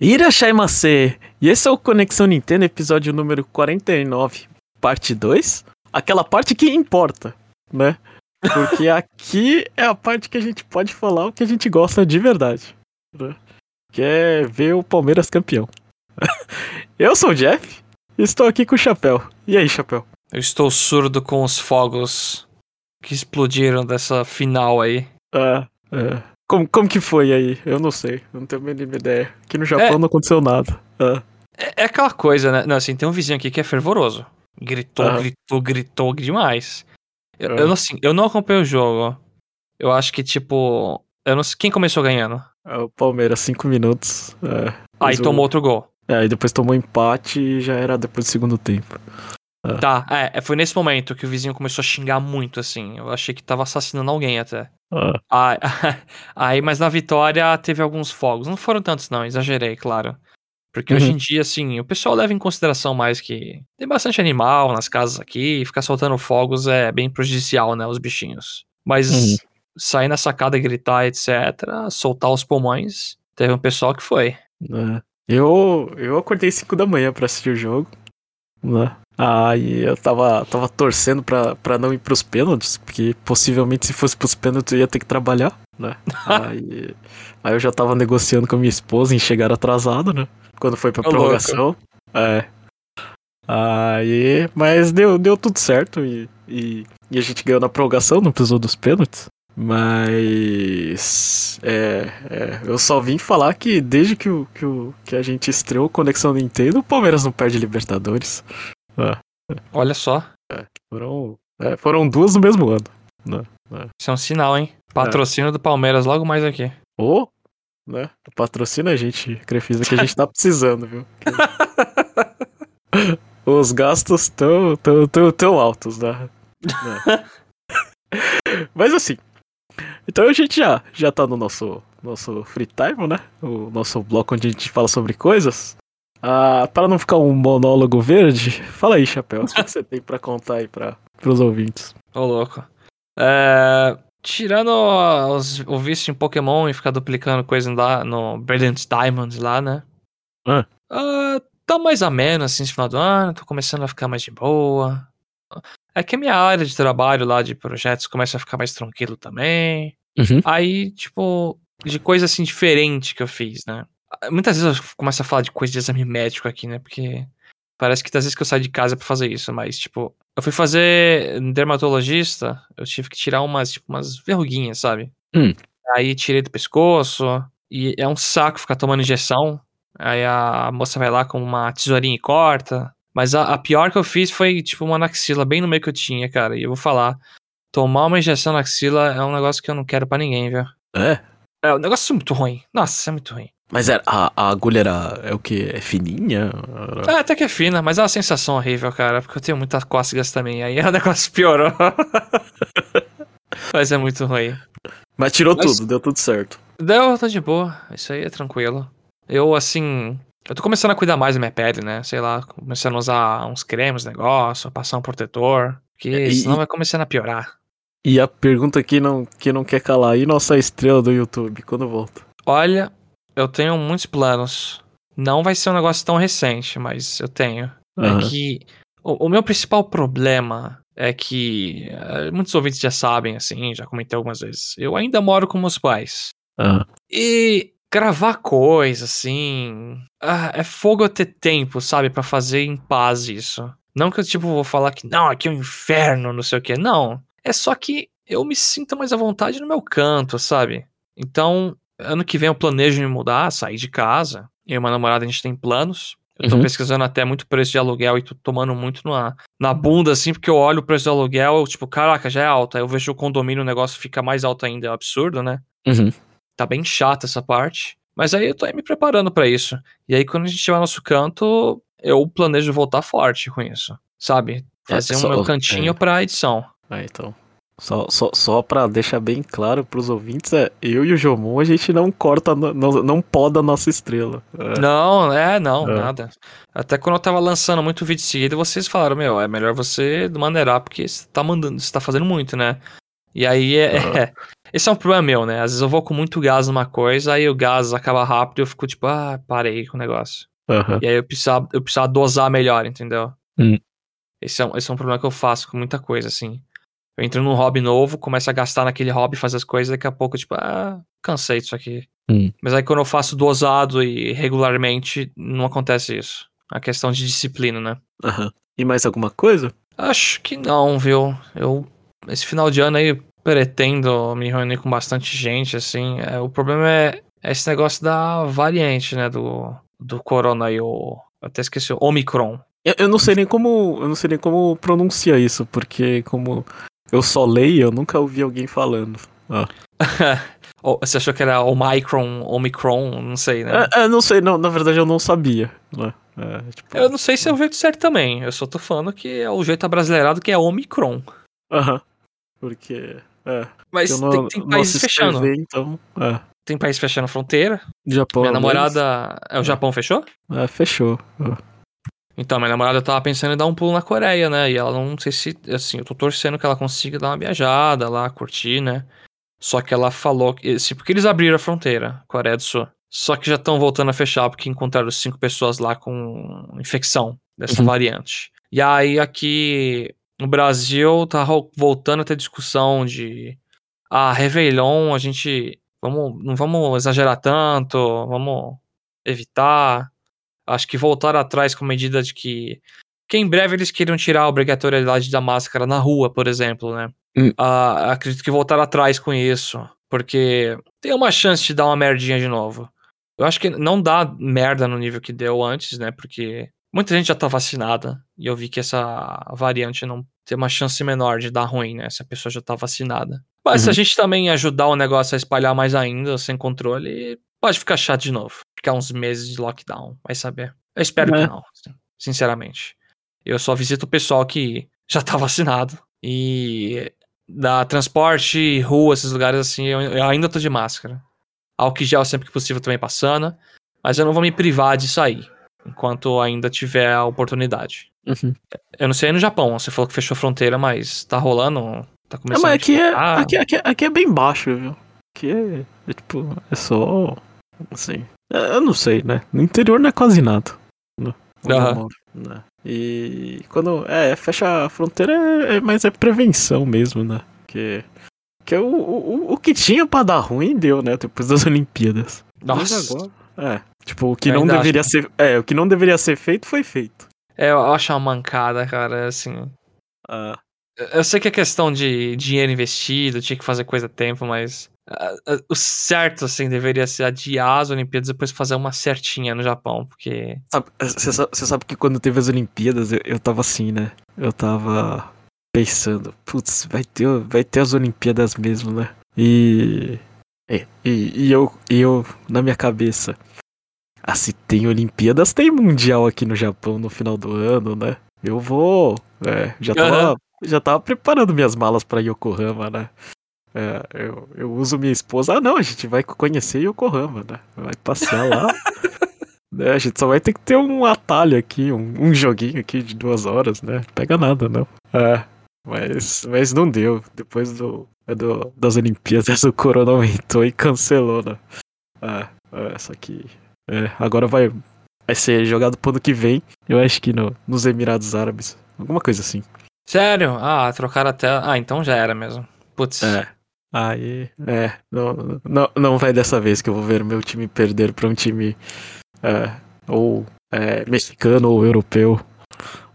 Irashaimase! E esse é o Conexão Nintendo, episódio número 49, parte 2. Aquela parte que importa, né? Porque aqui é a parte que a gente pode falar o que a gente gosta de verdade. Né? Que é ver o Palmeiras campeão. Eu sou o Jeff e estou aqui com o Chapéu. E aí, Chapéu? Eu estou surdo com os fogos que explodiram dessa final aí. Ah, é. Como, como que foi aí? Eu não sei, eu não tenho a mínima ideia. Aqui no Japão é, não aconteceu nada. Ah. É, é, aquela coisa, né? Não, assim, tem um vizinho aqui que é fervoroso. Gritou, ah. gritou, gritou demais. Eu, ah. eu, assim, eu não acompanho o jogo. Eu acho que, tipo. Eu não sei, quem começou ganhando? É o Palmeiras, 5 minutos. É, aí tomou outro gol. É, aí depois tomou empate e já era depois do segundo tempo. Ah. Tá, é, foi nesse momento que o vizinho começou a xingar muito, assim. Eu achei que tava assassinando alguém até. Ah. Aí, aí, mas na vitória teve alguns fogos. Não foram tantos, não, exagerei, claro. Porque uhum. hoje em dia, assim, o pessoal leva em consideração mais que tem bastante animal nas casas aqui, e ficar soltando fogos é bem prejudicial, né, os bichinhos. Mas uhum. sair na sacada, gritar, etc., soltar os pulmões, teve um pessoal que foi. É. Eu, eu acordei 5 da manhã para assistir o jogo, né? Aí eu tava, tava torcendo pra, pra não ir pros pênaltis, porque possivelmente se fosse pros pênaltis eu ia ter que trabalhar, né? aí, aí eu já tava negociando com a minha esposa em chegar atrasado, né? Quando foi pra Ô, prorrogação. É. Aí. Mas deu, deu tudo certo e, e, e, a gente ganhou na prorrogação, não precisou dos pênaltis. Mas. É, é, eu só vim falar que desde que, o, que, o, que a gente estreou Conexão Nintendo, o Palmeiras não perde Libertadores. É. Olha só. É, foram, é, foram duas no mesmo ano. Né? É. Isso é um sinal, hein? Patrocínio do Palmeiras logo mais aqui. Ô, oh, né? Patrocina a gente, Crefisa, que a gente tá precisando, viu? Os gastos estão tão, tão, tão altos, né? Mas assim. Então a gente já, já tá no nosso, nosso free time, né? O nosso bloco onde a gente fala sobre coisas. Ah, para não ficar um monólogo verde, fala aí, Chapéu. O que você tem para contar aí para os ouvintes? Ô, louco. É, tirando os, o vício em Pokémon e ficar duplicando coisa lá no Brilliant Diamonds lá, né? Ah. Uh, tá mais ameno assim esse final do ano, tô começando a ficar mais de boa. É que a minha área de trabalho lá de projetos começa a ficar mais tranquilo também. Uhum. Aí, tipo, de coisa assim diferente que eu fiz, né? Muitas vezes eu começo a falar de coisa de exame médico aqui, né? Porque parece que às vezes que eu saio de casa para fazer isso, mas, tipo, eu fui fazer dermatologista, eu tive que tirar umas, tipo, umas verruguinhas, sabe? Hum. Aí tirei do pescoço, e é um saco ficar tomando injeção. Aí a moça vai lá com uma tesourinha e corta. Mas a, a pior que eu fiz foi, tipo, uma na axila, bem no meio que eu tinha, cara. E eu vou falar, tomar uma injeção na axila é um negócio que eu não quero para ninguém, viu? É? É, o negócio é muito ruim. Nossa, é muito ruim. Mas era, a, a agulha era, é o que? É fininha? Era... É, até que é fina, mas é uma sensação horrível, cara, porque eu tenho muitas cócegas também, aí o negócio piorou. mas é muito ruim. Mas tirou mas... tudo, deu tudo certo. Deu, tá de boa, isso aí é tranquilo. Eu, assim, eu tô começando a cuidar mais da minha pele, né? Sei lá, começando a usar uns cremes, negócio, passar um protetor, porque e, senão vai começando a piorar. E a pergunta que não, que não quer calar, e nossa estrela do YouTube, quando volta? Olha, eu tenho muitos planos. Não vai ser um negócio tão recente, mas eu tenho. Uhum. É que o, o, meu principal problema é que uh, muitos ouvintes já sabem, assim, já comentei algumas vezes. Eu ainda moro com meus pais. Uhum. E gravar coisa, assim. Uh, é fogo eu ter tempo, sabe, para fazer em paz isso. Não que eu, tipo, vou falar que não, aqui é um inferno, não sei o que. Não. É só que eu me sinto mais à vontade no meu canto, sabe? Então, Ano que vem eu planejo me mudar, sair de casa. Eu e uma namorada a gente tem planos. Eu tô uhum. pesquisando até muito preço de aluguel e tô tomando muito na, na bunda, assim, porque eu olho o preço do aluguel, eu, tipo, caraca, já é alto. Aí eu vejo o condomínio, o negócio fica mais alto ainda, é um absurdo, né? Uhum. Tá bem chata essa parte. Mas aí eu tô aí me preparando para isso. E aí quando a gente tiver nosso canto, eu planejo voltar forte com isso, sabe? É, Fazer é, só, um meu cantinho é. pra edição. É, então. Só, só, só pra deixar bem claro pros ouvintes, é, eu e o Jomon, a gente não corta, não, não poda a nossa estrela. É. Não, é, não, é. nada. Até quando eu tava lançando muito vídeo seguido, vocês falaram, meu, é melhor você maneirar, porque você tá mandando, você tá fazendo muito, né? E aí é, uhum. é, Esse é um problema meu, né? Às vezes eu vou com muito gás numa coisa, aí o gás acaba rápido e eu fico tipo, ah, parei com o negócio. Uhum. E aí eu precisava, eu precisava dosar melhor, entendeu? Hum. Esse, é, esse é um problema que eu faço com muita coisa, assim. Eu entro num hobby novo, começo a gastar naquele hobby, fazer as coisas, daqui a pouco, tipo, ah, cansei disso aqui. Hum. Mas aí quando eu faço dosado e regularmente, não acontece isso. A questão de disciplina, né? Uhum. E mais alguma coisa? Acho que não, viu? Eu, esse final de ano aí, pretendo me reunir com bastante gente, assim. É, o problema é, é, esse negócio da variante, né? Do, do corona aí, o. Eu até esqueci, o Omicron. Eu, eu não sei nem como. Eu não sei nem como pronuncia isso, porque como eu só leio, eu nunca ouvi alguém falando. Ah. Você achou que era Omicron, Omicron, não sei, né? É, é, não sei, não, na verdade eu não sabia. Né? É, tipo... Eu não sei se é o jeito certo também, eu só tô falando que é o jeito abrasileirado que é Omicron. Aham, porque... É, Mas não, tem, tem países fechando. Então, é. Tem país fechando fronteira. Japão. Minha namorada... É, o é. Japão fechou? É, fechou. É. Então, minha namorada tava pensando em dar um pulo na Coreia, né? E ela não sei se. Assim, eu tô torcendo que ela consiga dar uma viajada lá, curtir, né? Só que ela falou que. Assim, porque eles abriram a fronteira, Coreia do Sul. Só que já estão voltando a fechar porque encontraram cinco pessoas lá com infecção dessa uhum. variante. E aí aqui no Brasil tá voltando a ter discussão de. Ah, Réveillon, a gente. Vamos, não vamos exagerar tanto, vamos evitar. Acho que voltaram atrás com medida de que. Que em breve eles queriam tirar a obrigatoriedade da máscara na rua, por exemplo, né? Hum. Uh, acredito que voltaram atrás com isso. Porque tem uma chance de dar uma merdinha de novo. Eu acho que não dá merda no nível que deu antes, né? Porque muita gente já tá vacinada. E eu vi que essa variante não tem uma chance menor de dar ruim, né? Se a pessoa já tá vacinada. Mas uhum. se a gente também ajudar o negócio a espalhar mais ainda, sem controle, pode ficar chato de novo. Ficar uns meses de lockdown, vai saber. Eu espero é. que não, sinceramente. Eu só visito o pessoal que já tá vacinado. E da transporte, rua, esses lugares assim, eu, eu ainda tô de máscara. Álcool gel sempre que possível também passando. Mas eu não vou me privar de sair. Enquanto ainda tiver a oportunidade. Uhum. Eu não sei no Japão, você falou que fechou fronteira, mas tá rolando. Tá começando é, mas aqui, é, aqui, aqui, aqui, é bem baixo, viu? Aqui é, é tipo, é só. Assim. É, eu não sei, né? No interior não é quase nada. Uhum. né? E quando. É, fecha a fronteira, é, é, mas é prevenção mesmo, né? Que, que é o, o, o que tinha pra dar ruim deu, né? Depois das Olimpíadas. Nossa. É. Tipo, o que não deveria acho... ser. É, o que não deveria ser feito foi feito. É, eu acho uma mancada, cara, assim. Ah. Eu sei que é questão de dinheiro investido, tinha que fazer coisa a tempo, mas. Uh, uh, o certo, assim, deveria ser adiar as Olimpíadas e depois fazer uma certinha no Japão, porque. Você sabe, sabe, que quando teve as Olimpíadas, eu, eu tava assim, né? Eu tava pensando, putz, vai ter, vai ter as Olimpíadas mesmo, né? E. E, e, e eu, e eu, na minha cabeça, ah, se tem Olimpíadas, tem Mundial aqui no Japão no final do ano, né? Eu vou. É, já tava, uhum. já tava preparando minhas malas pra Yokohama, né? É, eu, eu uso minha esposa. Ah, não, a gente vai conhecer Yokohama, né? Vai passear lá. né? A gente só vai ter que ter um atalho aqui, um, um joguinho aqui de duas horas, né? Pega nada, não. É, mas, mas não deu. Depois do, do das Olimpíadas, o Corona aumentou e cancelou, né? É, é, só que é, agora vai, vai ser jogado pro ano que vem. Eu acho que no, nos Emirados Árabes. Alguma coisa assim. Sério? Ah, trocaram até. Ah, então já era mesmo. Putz. É. Aí. É. Não, não, não vai dessa vez que eu vou ver meu time perder pra um time. É, ou é, mexicano ou europeu.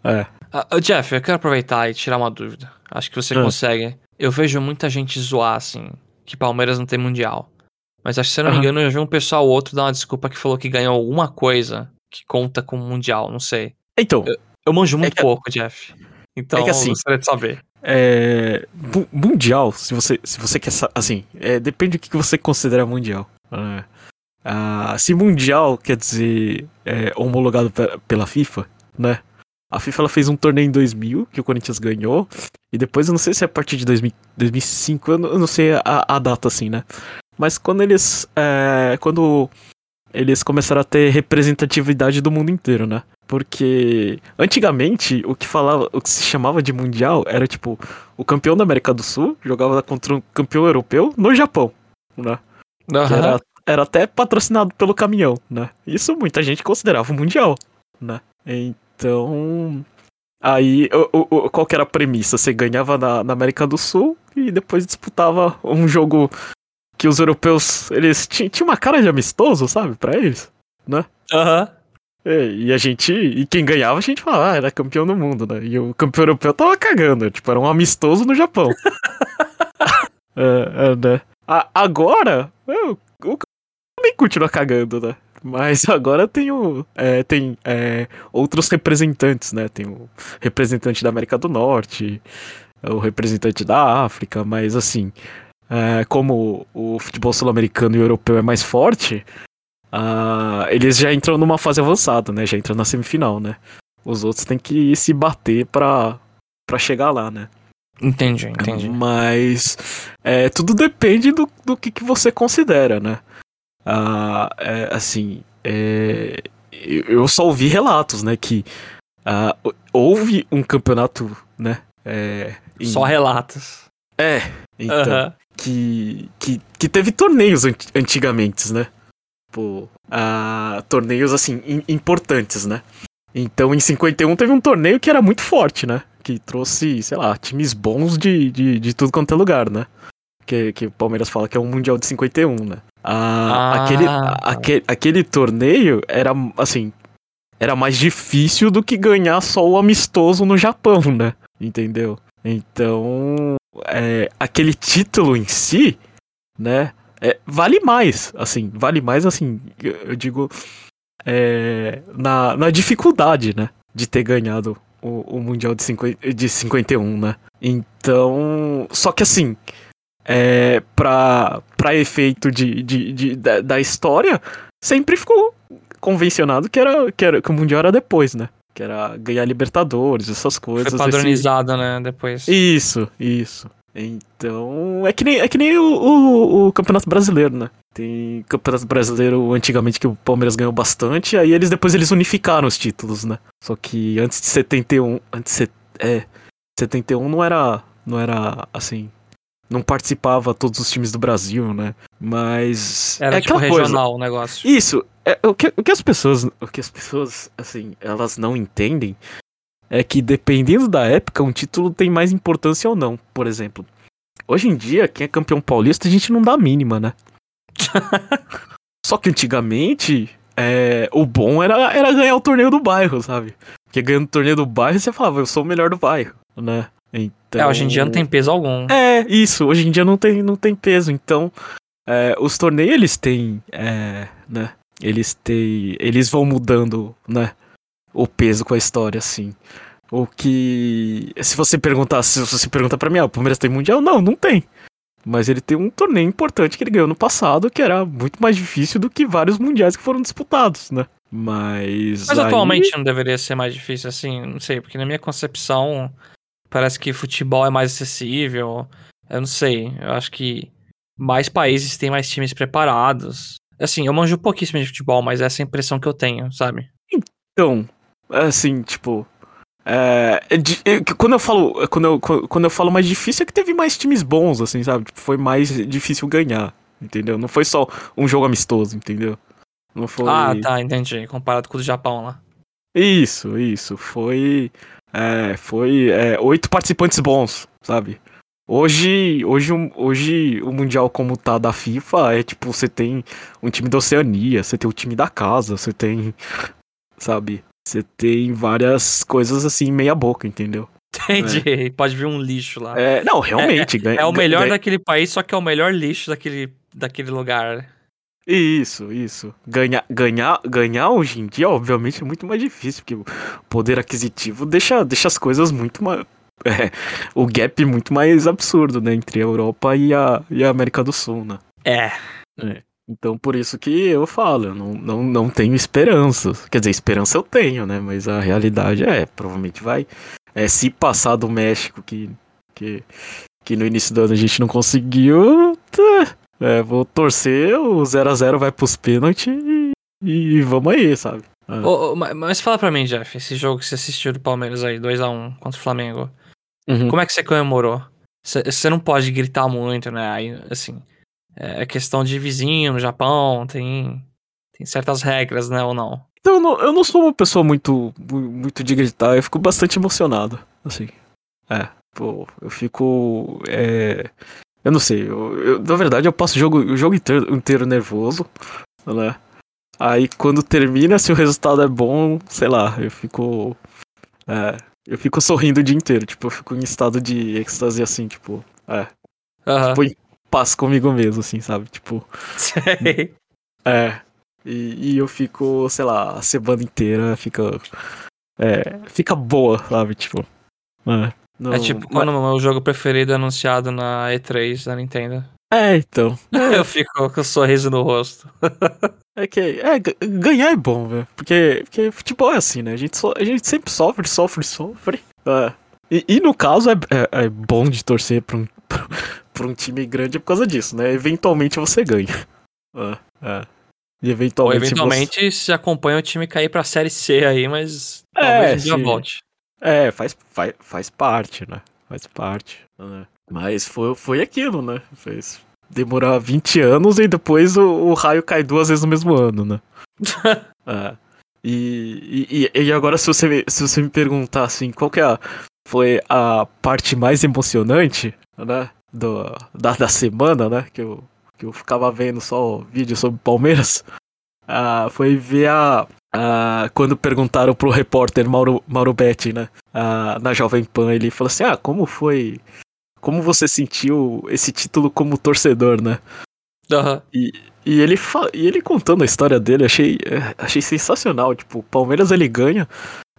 É. Uh, Jeff, eu quero aproveitar e tirar uma dúvida. Acho que você ah. consegue. Eu vejo muita gente zoar, assim, que Palmeiras não tem mundial. Mas acho que, se eu não me engano, eu vi um pessoal ou outro dar uma desculpa que falou que ganhou alguma coisa que conta com mundial, não sei. Então. Eu, eu manjo muito é que, pouco, Jeff. Então, é que assim, gostaria de saber. É, mundial, se você, se você quer assim, é, depende do que você considera mundial. É, ah, se mundial quer dizer é, homologado pela FIFA, né? A FIFA ela fez um torneio em 2000 que o Corinthians ganhou e depois eu não sei se é a partir de 2000, 2005, eu não, eu não sei a, a, data assim, né? Mas quando eles. É, quando eles começaram a ter representatividade do mundo inteiro, né? Porque antigamente o que falava, o que se chamava de mundial era tipo o campeão da América do Sul jogava contra um campeão europeu no Japão, né? Aham. Era, era até patrocinado pelo caminhão, né? Isso muita gente considerava um mundial, né? Então, aí o, o- qual que era a premissa? Você ganhava na, na América do Sul e depois disputava um jogo que os europeus eles tinham tinha uma cara de amistoso, sabe, Pra eles. Aham. É, e a gente. E quem ganhava, a gente falava, ah, era campeão do mundo, né? E o campeão europeu tava cagando, tipo, era um amistoso no Japão. é, é, né? A- agora, é, o, o também continua cagando, né? Mas agora tem o. é, tem é, outros representantes, né? Tem o representante da América do Norte, o representante da África, mas assim. É, como o futebol sul-americano e o europeu é mais forte, ah, eles já entram numa fase avançada, né? Já entram na semifinal, né? Os outros têm que se bater pra, pra chegar lá, né? Entendi, entendi. Mas é, tudo depende do, do que, que você considera, né? Ah, é, assim, é, eu só ouvi relatos, né? Que ah, houve um campeonato, né? É, em- Só relatos. É, então. Que, que, que teve torneios ant- antigamente, né? Pô, ah, torneios assim, im- importantes, né? Então em 51 teve um torneio que era muito forte, né? Que trouxe, sei lá, times bons de, de, de tudo quanto é lugar, né? Que, que o Palmeiras fala que é um Mundial de 51, né? Ah, Ah. aquele, aquele, aquele torneio era, assim, era mais difícil do que ganhar só o amistoso no Japão, né? Entendeu? Então, é, aquele título em si, né, é, vale mais, assim, vale mais, assim, eu digo, é, na, na dificuldade, né, de ter ganhado o, o Mundial de, 50, de 51, né. Então, só que assim, é, pra, pra efeito de, de, de- da, da história, sempre ficou convencionado que, era, que, era, que o Mundial era depois, né. Que era ganhar Libertadores, essas coisas. Foi padronizado, né? Depois. isso, isso. Então, é que nem, é que nem o, o, o Campeonato Brasileiro, né? Tem Campeonato Brasileiro antigamente que o Palmeiras ganhou bastante, aí eles depois eles unificaram os títulos, né? Só que antes de 71, antes de, é, 71 não era, não era assim, não participava todos os times do Brasil, né? Mas Era é tipo aquela coisa. regional o negócio. Isso, é, o, que, o que as pessoas, o que as pessoas, assim, elas não entendem é que dependendo da época, um título tem mais importância ou não. Por exemplo, hoje em dia, quem é campeão paulista, a gente não dá a mínima, né? Só que antigamente, é, o bom era, era ganhar o torneio do bairro, sabe? Porque ganhando o torneio do bairro, você falava, eu sou o melhor do bairro, né? Então... É, hoje em dia não tem peso algum. É, isso. Hoje em dia não tem, não tem peso. Então, é, os torneios, eles têm, é, né? Eles têm, eles vão mudando, né? O peso com a história, assim. O que, se você perguntar, se você perguntar pra mim, ah, o Palmeiras tem mundial? Não, não tem. Mas ele tem um torneio importante que ele ganhou no passado, que era muito mais difícil do que vários mundiais que foram disputados, né? Mas. Mas aí- atualmente não deveria ser mais difícil assim, não sei, porque na minha concepção parece que futebol é mais acessível. Eu não sei, eu acho que mais países têm mais times preparados. Assim, eu manjo pouquíssimo de futebol, mas essa é a impressão que eu tenho, sabe? Então, assim, tipo. É, é di- é quando eu falo. Quando eu, quando eu falo mais difícil é que teve mais times bons, assim, sabe? Tipo, foi mais difícil ganhar, entendeu? Não foi só um jogo amistoso, entendeu? Não foi. Ah, tá, entendi. Comparado com o do Japão lá. Isso, isso. Foi. É, foi é, oito participantes bons, sabe? Hoje, hoje, o- hoje o Mundial como tá da FIFA é tipo, você tem um time da Oceania, você tem o time da casa, você tem. Sabe? Você tem várias coisas assim, meia boca, entendeu? Entendi. Pode vir um lixo lá. É, não, realmente. ganha- É o melhor ganha- daquele país, só que é o melhor lixo daquele, daquele lugar. Isso, isso. Ganhar, ganhar, ganhar hoje em dia, obviamente, é muito mais difícil, porque o poder aquisitivo deixa, deixa as coisas muito mais. É, o gap muito mais absurdo, né? Entre a Europa e a, e a América do Sul, né? É. Então, por isso que eu falo, eu não, não, não tenho esperança. Quer dizer, esperança eu tenho, né? Mas a realidade é, provavelmente vai. É, se passar do México, que, que, que no início do ano a gente não conseguiu, tá. É, vou torcer, o 0x0 vai pros pênaltis e e vamos aí, sabe? É. Ô, ô, mas fala pra mim, Jeff, esse jogo que você assistiu do Palmeiras aí, 2x1 contra o Flamengo. Uhum. Como é que você comemorou? Você não pode gritar muito, né? Aí, assim, é questão de vizinho no Japão, tem, tem certas regras, né, ou não? Então, eu não, eu não sou uma pessoa muito, muito de gritar, eu fico bastante emocionado, assim. É, pô, eu fico. É, eu não sei, eu, eu, na verdade eu passo o jogo, o jogo inteiro, inteiro nervoso, né? Aí quando termina, se o resultado é bom, sei lá, eu fico. É, eu fico sorrindo o dia inteiro, tipo, eu fico em estado de êxtase assim, tipo, é. Uhum. Tipo, em paz comigo mesmo, assim, sabe? Tipo. Sei. É. E, e eu fico, sei lá, a semana inteira fica. É, fica boa, sabe? Tipo. É, não, é tipo quando o meu jogo preferido é anunciado na E3 da Nintendo. É, então. eu fico com um sorriso no rosto. é que é, ganhar é bom, velho. Porque, porque futebol é assim, né? A gente, so, a gente sempre sofre, sofre, sofre. É. E, e, no caso é, é, é, bom de torcer pra um, pra um time grande por causa disso, né? Eventualmente você ganha. É, é. E eventualmente. Ou eventualmente você... se acompanha o time cair pra série C aí, mas é, talvez um dia volte. É, faz, faz, faz parte, né? Faz parte. Né? Mas foi, foi aquilo, né? Fez demorar 20 anos e depois o, o raio cai duas vezes no mesmo ano, né? é. E, e, e agora, se você, me, se você me perguntar assim, qual que é a, foi a parte mais emocionante, né? Do, da, da semana, né? Que eu, que eu ficava vendo só vídeo sobre Palmeiras. Uh, foi ver a, uh, quando perguntaram pro repórter Mauro, Mauro Betti, né? Uh, na Jovem Pan, ele falou assim: Ah, como foi como você sentiu esse título como torcedor, né? Uhum. E, e, ele e ele contando a história dele, achei, é, achei sensacional. Tipo, o Palmeiras ele ganha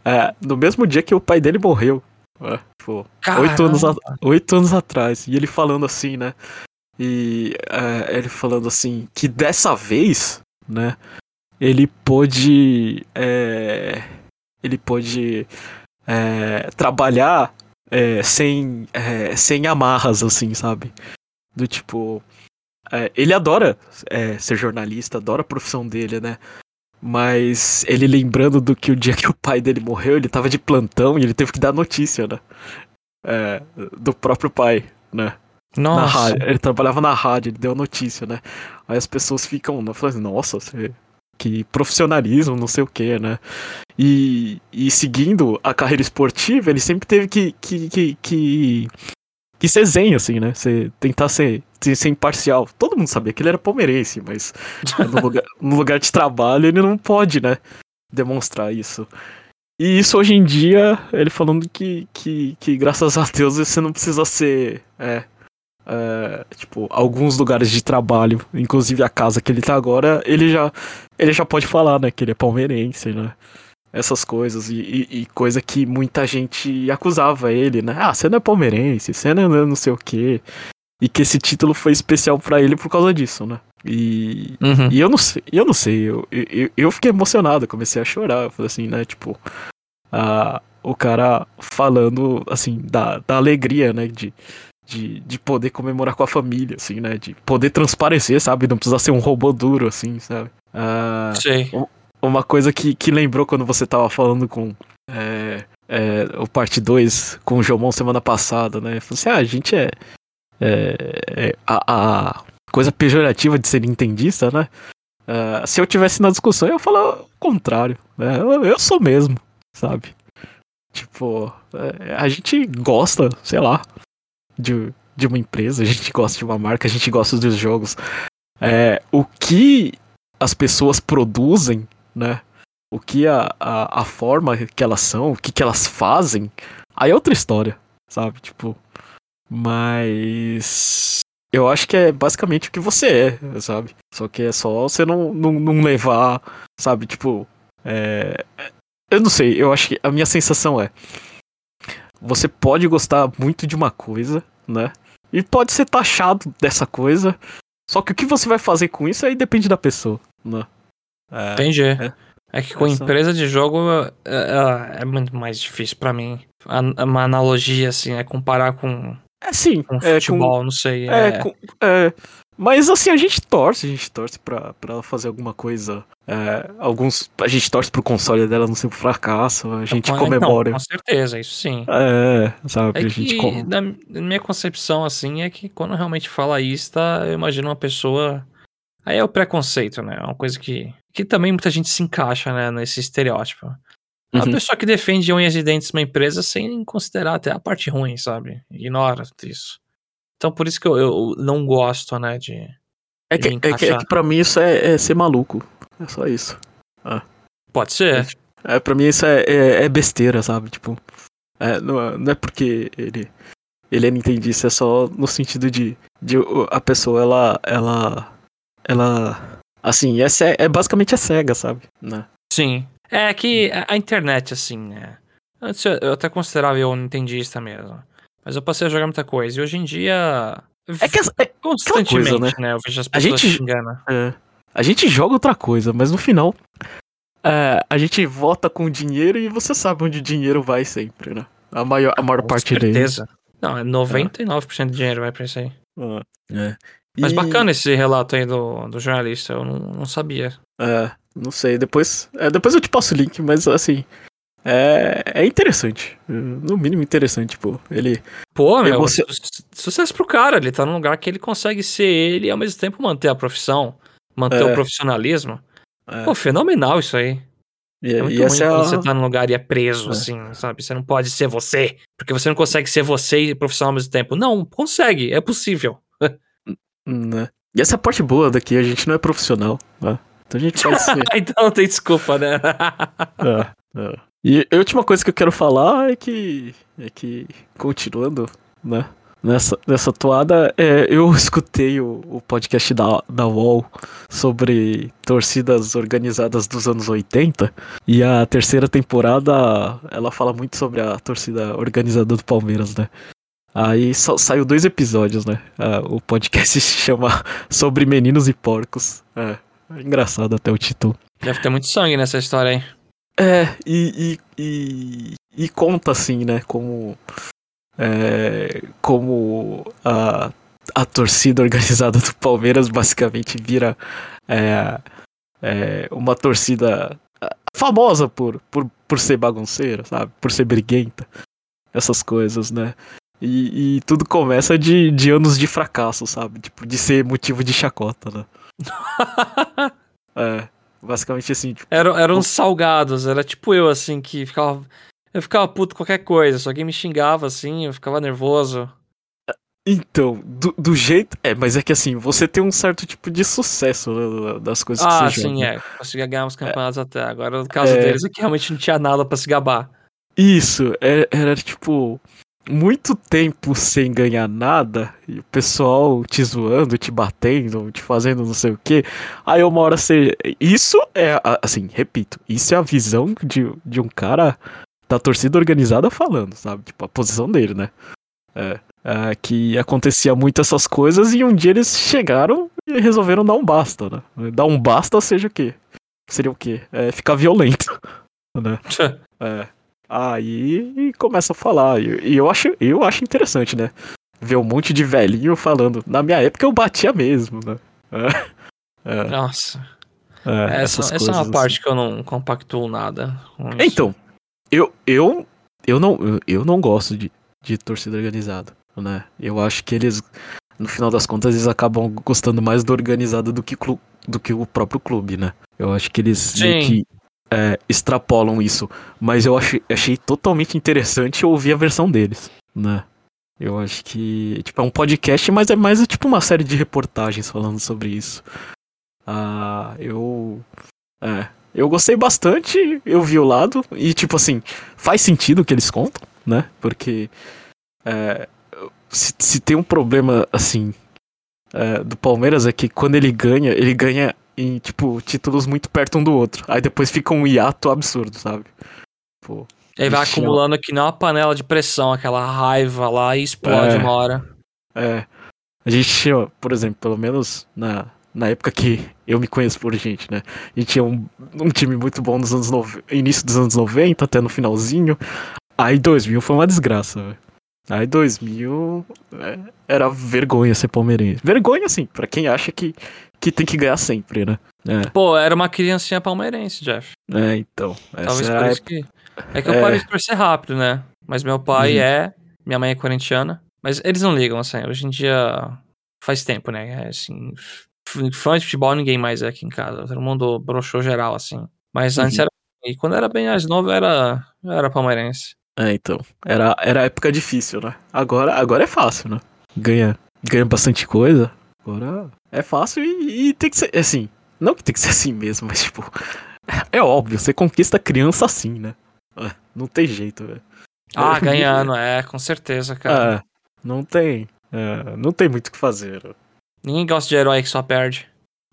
é, no mesmo dia que o pai dele morreu. É, tipo, oito anos, oito anos atrás. E ele falando assim, né? E é, ele falando assim, que dessa vez, né? Ele pôde. É, ele pôde é, trabalhar é, sem, é, sem amarras, assim, sabe? Do tipo. É, ele adora é, ser jornalista, adora a profissão dele, né? Mas ele lembrando do que o dia que o pai dele morreu, ele tava de plantão e ele teve que dar notícia, né? É, do próprio pai, né? Nossa. Ele trabalhava na rádio, ele deu notícia, né? Aí as pessoas ficam falando assim, nossa, você que profissionalismo, não sei o que, né? E, e seguindo a carreira esportiva, ele sempre teve que, que, que, que, que ser zen, assim, né? Ser, tentar ser, ser imparcial. Todo mundo sabia que ele era palmeirense, mas no, lugar, no lugar de trabalho ele não pode, né? Demonstrar isso. E isso hoje em dia, ele falando que, que, que graças a Deus você não precisa ser. É, é, tipo, alguns lugares de trabalho, inclusive a casa que ele tá agora, ele já, ele já pode falar, né, que ele é palmeirense, né? Essas coisas, e, e, e coisa que muita gente acusava ele, né? Ah, você não é palmeirense, você não é não sei o quê. E que esse título foi especial para ele por causa disso, né? E, uhum. e eu não sei, eu não sei, eu, eu, eu fiquei emocionado, comecei a chorar, eu falei assim, né, tipo, a, o cara falando, assim, da, da alegria, né, de, de, de poder comemorar com a família, assim, né? De poder transparecer, sabe? Não precisa ser um robô duro, assim, sabe? Uh, Sei. Uma coisa que, que lembrou quando você tava falando com é, é, o parte 2 com o Jomon semana passada, né? Falei assim, ah, a gente é, é, é a, a, coisa pejorativa de ser nintendista, né? Uh, se eu tivesse na discussão, eu ia falar o contrário. Né? Eu, eu sou mesmo, sabe? Tipo, é, a gente gosta, sei lá, de, de uma empresa, a gente gosta de uma marca, a gente gosta dos jogos. É, o que as pessoas produzem, né? O que a, a, a forma que elas são, o que, que elas fazem, aí é outra história, sabe? Tipo. Mas. Eu acho que é basicamente o que você é, sabe? Só que é só você não, não, não levar, sabe? Tipo. É... Eu não sei, eu acho que a minha sensação é você pode gostar muito de uma coisa, né? E pode ser taxado dessa coisa. Só que o que você vai fazer com isso aí depende da pessoa, né? É, Entendi. É, é que com essa... empresa de jogo é, é, é muito mais difícil para mim. Uma analogia, assim, é comparar com. É sim. Com é, futebol, com, não sei. É, é... Com, é, Mas assim, a gente torce, a gente torce pra, pra ela fazer alguma coisa. É, alguns. A gente torce pro console dela não ser um fracasso, a gente Então, comemora. com certeza, isso sim. É, sabe? É a gente que, com- na na minha concepção, assim, é que quando realmente fala isso, tá, eu imagino uma pessoa. Aí é o preconceito, né? É uma coisa que. Que também muita gente se encaixa, né, nesse estereótipo. A Uhum. pessoa que defende unhas e dentes numa empresa sem considerar até a parte ruim, sabe? Ignora isso. Então por isso que eu, eu não gosto, né, de. É que, de é, que, é que pra mim isso é, é ser maluco. É só isso. Pode ser. É, pra mim isso é, é, é besteira, sabe? Tipo. É, não, é- não é porque ele. Ele é nintendista, é só no sentido de. de a pessoa, ela. Ela. Ela. Assim, é, é basicamente é cega, sabe? Né? Sim. É que a- internet, assim, né? Antes eu até considerava eu um nintendista mesmo. Mas eu passei a jogar muita coisa. E hoje em dia. É que as- é- constantemente, coisa, né? Eu vejo as A pessoas gente- xingando. É. A gente joga outra coisa, mas no final. é, a gente vota com dinheiro e você sabe onde o dinheiro vai sempre, né? A maior, a maior Com parte dele. certeza. Não, é 99% de dinheiro vai pra isso aí. Ah, é. Mas E- bacana esse relato aí do, do jornalista, eu não, não sabia. É, não sei, depois. é, depois eu te passo o link, mas assim. É, é interessante. No mínimo interessante, pô. Ele. Pô, meu, você- su- sucesso pro cara. Ele tá num lugar que ele consegue ser ele e ao mesmo tempo manter a profissão, manter É. o profissionalismo. É, Pô, fenomenal isso aí. e, É muito ruim é quando a. você tá num lugar e é preso, É. assim, sabe? Você não pode ser você. Porque você não consegue ser você e profissional ao mesmo tempo. Não, consegue, é possível. né? E essa parte boa daqui, a gente não é profissional, né? Então a gente pode ser. então não tem desculpa, né? É, é. E a última coisa que eu quero falar é que. É que, continuando, né? Nessa, nessa toada, é, eu escutei o, o podcast da, da UOL sobre torcidas organizadas dos anos 80. E a terceira temporada, ela fala muito sobre a torcida organizada do Palmeiras, né? Aí só, saiu dois episódios, né? Ah, o podcast se chama Sobre Meninos e Porcos. É, é engraçado até o título. Deve ter muito sangue nessa história aí. É, e, e, e, e conta assim, né, como, é, como a, a torcida organizada do Palmeiras basicamente vira é, é, uma torcida famosa por, por, por ser bagunceira, sabe, por ser briguenta, essas coisas, né. E, e tudo começa de, de anos de fracasso, sabe? Tipo, de ser motivo de chacota, né? É, basicamente assim, tipo, Eram, eram uns salgados, era tipo eu, assim, que ficava. Eu ficava puto com qualquer coisa, se alguém me xingava assim, eu ficava nervoso. Então, do, do jeito. É, mas é que assim, você tem um certo tipo de sucesso né, das coisas Ah, que você sim, joga. é. Conseguia ganhar uns campeonatos até. Agora, no caso É. deles, é que realmente não tinha nada pra se gabar. Isso, é- era tipo. Muito tempo sem ganhar nada, e o pessoal te zoando, te batendo, te fazendo não sei o que. Aí uma hora você. Isso é, assim, repito, isso é a visão de, de um cara da torcida organizada falando, sabe? Tipo, a posição dele, né? É, é, que acontecia muito essas coisas e um dia eles chegaram e resolveram dar um basta, né? Dar um basta seja o quê? Seria o quê? É, ficar violento, né? É. Aí começa a falar. E, eu, acho, eu acho interessante, né? Ver um monte de velhinho falando. Na minha época eu batia mesmo, né? É, é, Nossa. é, Essa, essa é uma coisas, parte que eu não compactuo nada. assim. Então, eu, eu, eu, não, eu, não gosto de, de torcida organizada, né? Eu acho que eles, no final das contas, eles acabam gostando mais do organizado do que, do que o próprio clube, né? Eu acho que eles meio Sim. que é, extrapolam isso. Mas eu achei, achei totalmente interessante ouvir a versão deles, né? Eu acho que, tipo, é um podcast, mas é mais tipo uma série de reportagens falando sobre isso. Ah, eu. É. Eu gostei bastante, eu vi o lado, e tipo assim, faz sentido o que eles contam, né? Porque é, se, se tem um problema assim é, do Palmeiras é que quando ele ganha, ele ganha em tipo títulos muito perto um do outro. Aí depois fica um hiato absurdo, sabe? Pô, Ele vai Ixi, acumulando que nem uma panela de pressão, aquela raiva lá e explode É. uma hora. É. A gente tinha, por exemplo, pelo menos na, na época que eu me conheço por gente, né? A gente tinha um, um time muito bom nos anos nove- início dos anos 90, até no finalzinho. Aí 2000 foi uma desgraça, velho. Aí 2000 é, era vergonha ser palmeirense. Vergonha, assim, pra quem acha que, que tem que ganhar sempre, né? É. Pô, era uma criancinha palmeirense, Jeff. É, então. Talvez por isso que. É que eu é... parei de torcer rápido, né? Mas meu pai uhum. é. Minha mãe é corintiana. Mas eles não ligam, assim. Hoje em dia. Faz tempo, né? É, assim. Fã de futebol ninguém mais é aqui em casa. Todo mundo broxou geral, assim. Mas antes uhum. era. E quando era bem mais novo, era. Era palmeirense. É, então. Era, era época difícil, né? Agora, agora é fácil, né? Ganha, ganha bastante coisa. Agora é fácil e, e tem que ser. Assim, não que tem que ser assim mesmo, mas tipo. É óbvio, você conquista criança assim, né? É, não tem jeito, velho. Ah, ganhando, é, com certeza, cara. É, não tem. É, não tem muito o que fazer. Ninguém gosta de herói que só perde.